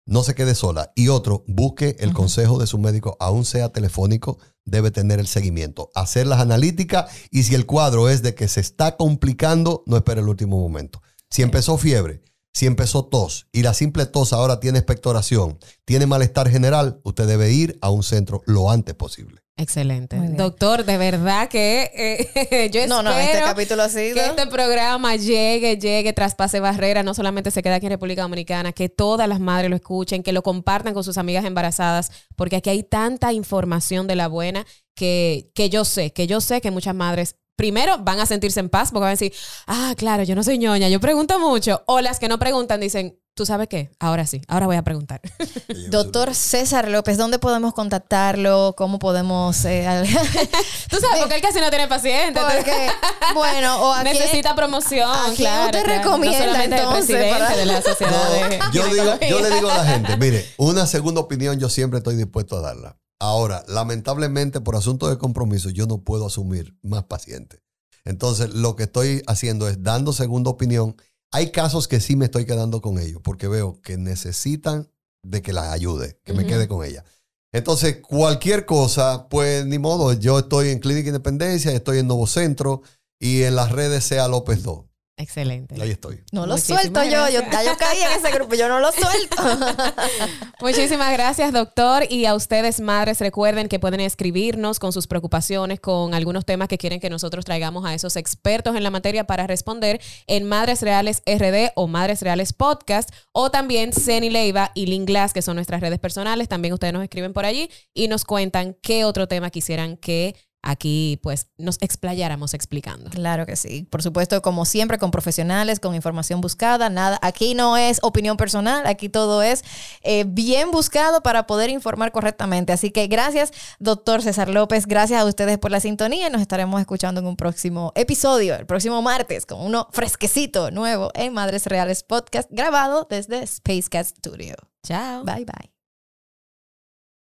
No se quede sola. Y otro, busque el consejo de su médico, aún sea telefónico, debe tener el seguimiento. Hacer las analíticas y si el cuadro es de que se está complicando, no espere el último momento. Si empezó fiebre, si empezó tos y la simple tos ahora tiene expectoración, tiene malestar general, usted debe ir a un centro lo antes posible. Excelente. Doctor, de verdad que eh, [laughs] yo No, espero no, este capítulo ha sido. que este programa llegue, llegue, traspase barreras, no solamente se quede aquí en República Dominicana, que todas las madres lo escuchen, que lo compartan con sus amigas embarazadas, porque aquí hay tanta información de la buena que, que yo sé, que yo sé que muchas madres primero van a sentirse en paz porque van a decir, ah, claro, yo no soy ñoña, yo pregunto mucho. O las que no preguntan dicen, ¿tú sabes qué? Ahora sí, ahora voy a preguntar. [laughs] [laughs] Doctor César López, ¿dónde podemos contactarlo? ¿Cómo podemos...? eh, [laughs] al- Tú sabes, porque él casi no tiene pacientes. Porque, bueno, o aquí... Necesita promoción, ¿A claro. recomienda, no entonces, el presidente para- de la sociedad de yo, digo, yo le digo a la gente, mire, una segunda opinión yo siempre estoy dispuesto a darla. Ahora, lamentablemente por asunto de compromiso yo no puedo asumir más pacientes. Entonces, lo que estoy haciendo es dando segunda opinión. Hay casos que sí me estoy quedando con ellos porque veo que necesitan de que las ayude, que me quede con ella. Entonces, cualquier cosa, pues ni modo, yo estoy en Clínica Independencia, estoy en Nuevo Centro y en las redes sea López 2. Excelente. Ahí estoy. No lo Muchísimas suelto yo, yo, gracias. ya yo caí en ese grupo, yo no lo suelto. [laughs] Muchísimas gracias, doctor. Y a ustedes, madres, recuerden que pueden escribirnos con sus preocupaciones, con algunos temas que quieren que nosotros traigamos a esos expertos en la materia para responder en Madres Reales RD o Madres Reales Podcast, o también Ceni Leiva y Lynn Glass, que son nuestras redes personales. También ustedes nos escriben por allí y nos cuentan qué otro tema quisieran que aquí pues nos explayáramos explicando. Claro que sí. Por supuesto, como siempre, con profesionales, con información buscada. Nada, aquí no es opinión personal, aquí todo es eh, bien buscado para poder informar correctamente. Así que gracias, doctor César López. Gracias a ustedes por la sintonía y nos estaremos escuchando en un próximo episodio, el próximo martes, con uno fresquecito, nuevo en Madres Reales Podcast, grabado desde Space Cat Studio. Chao. Bye bye.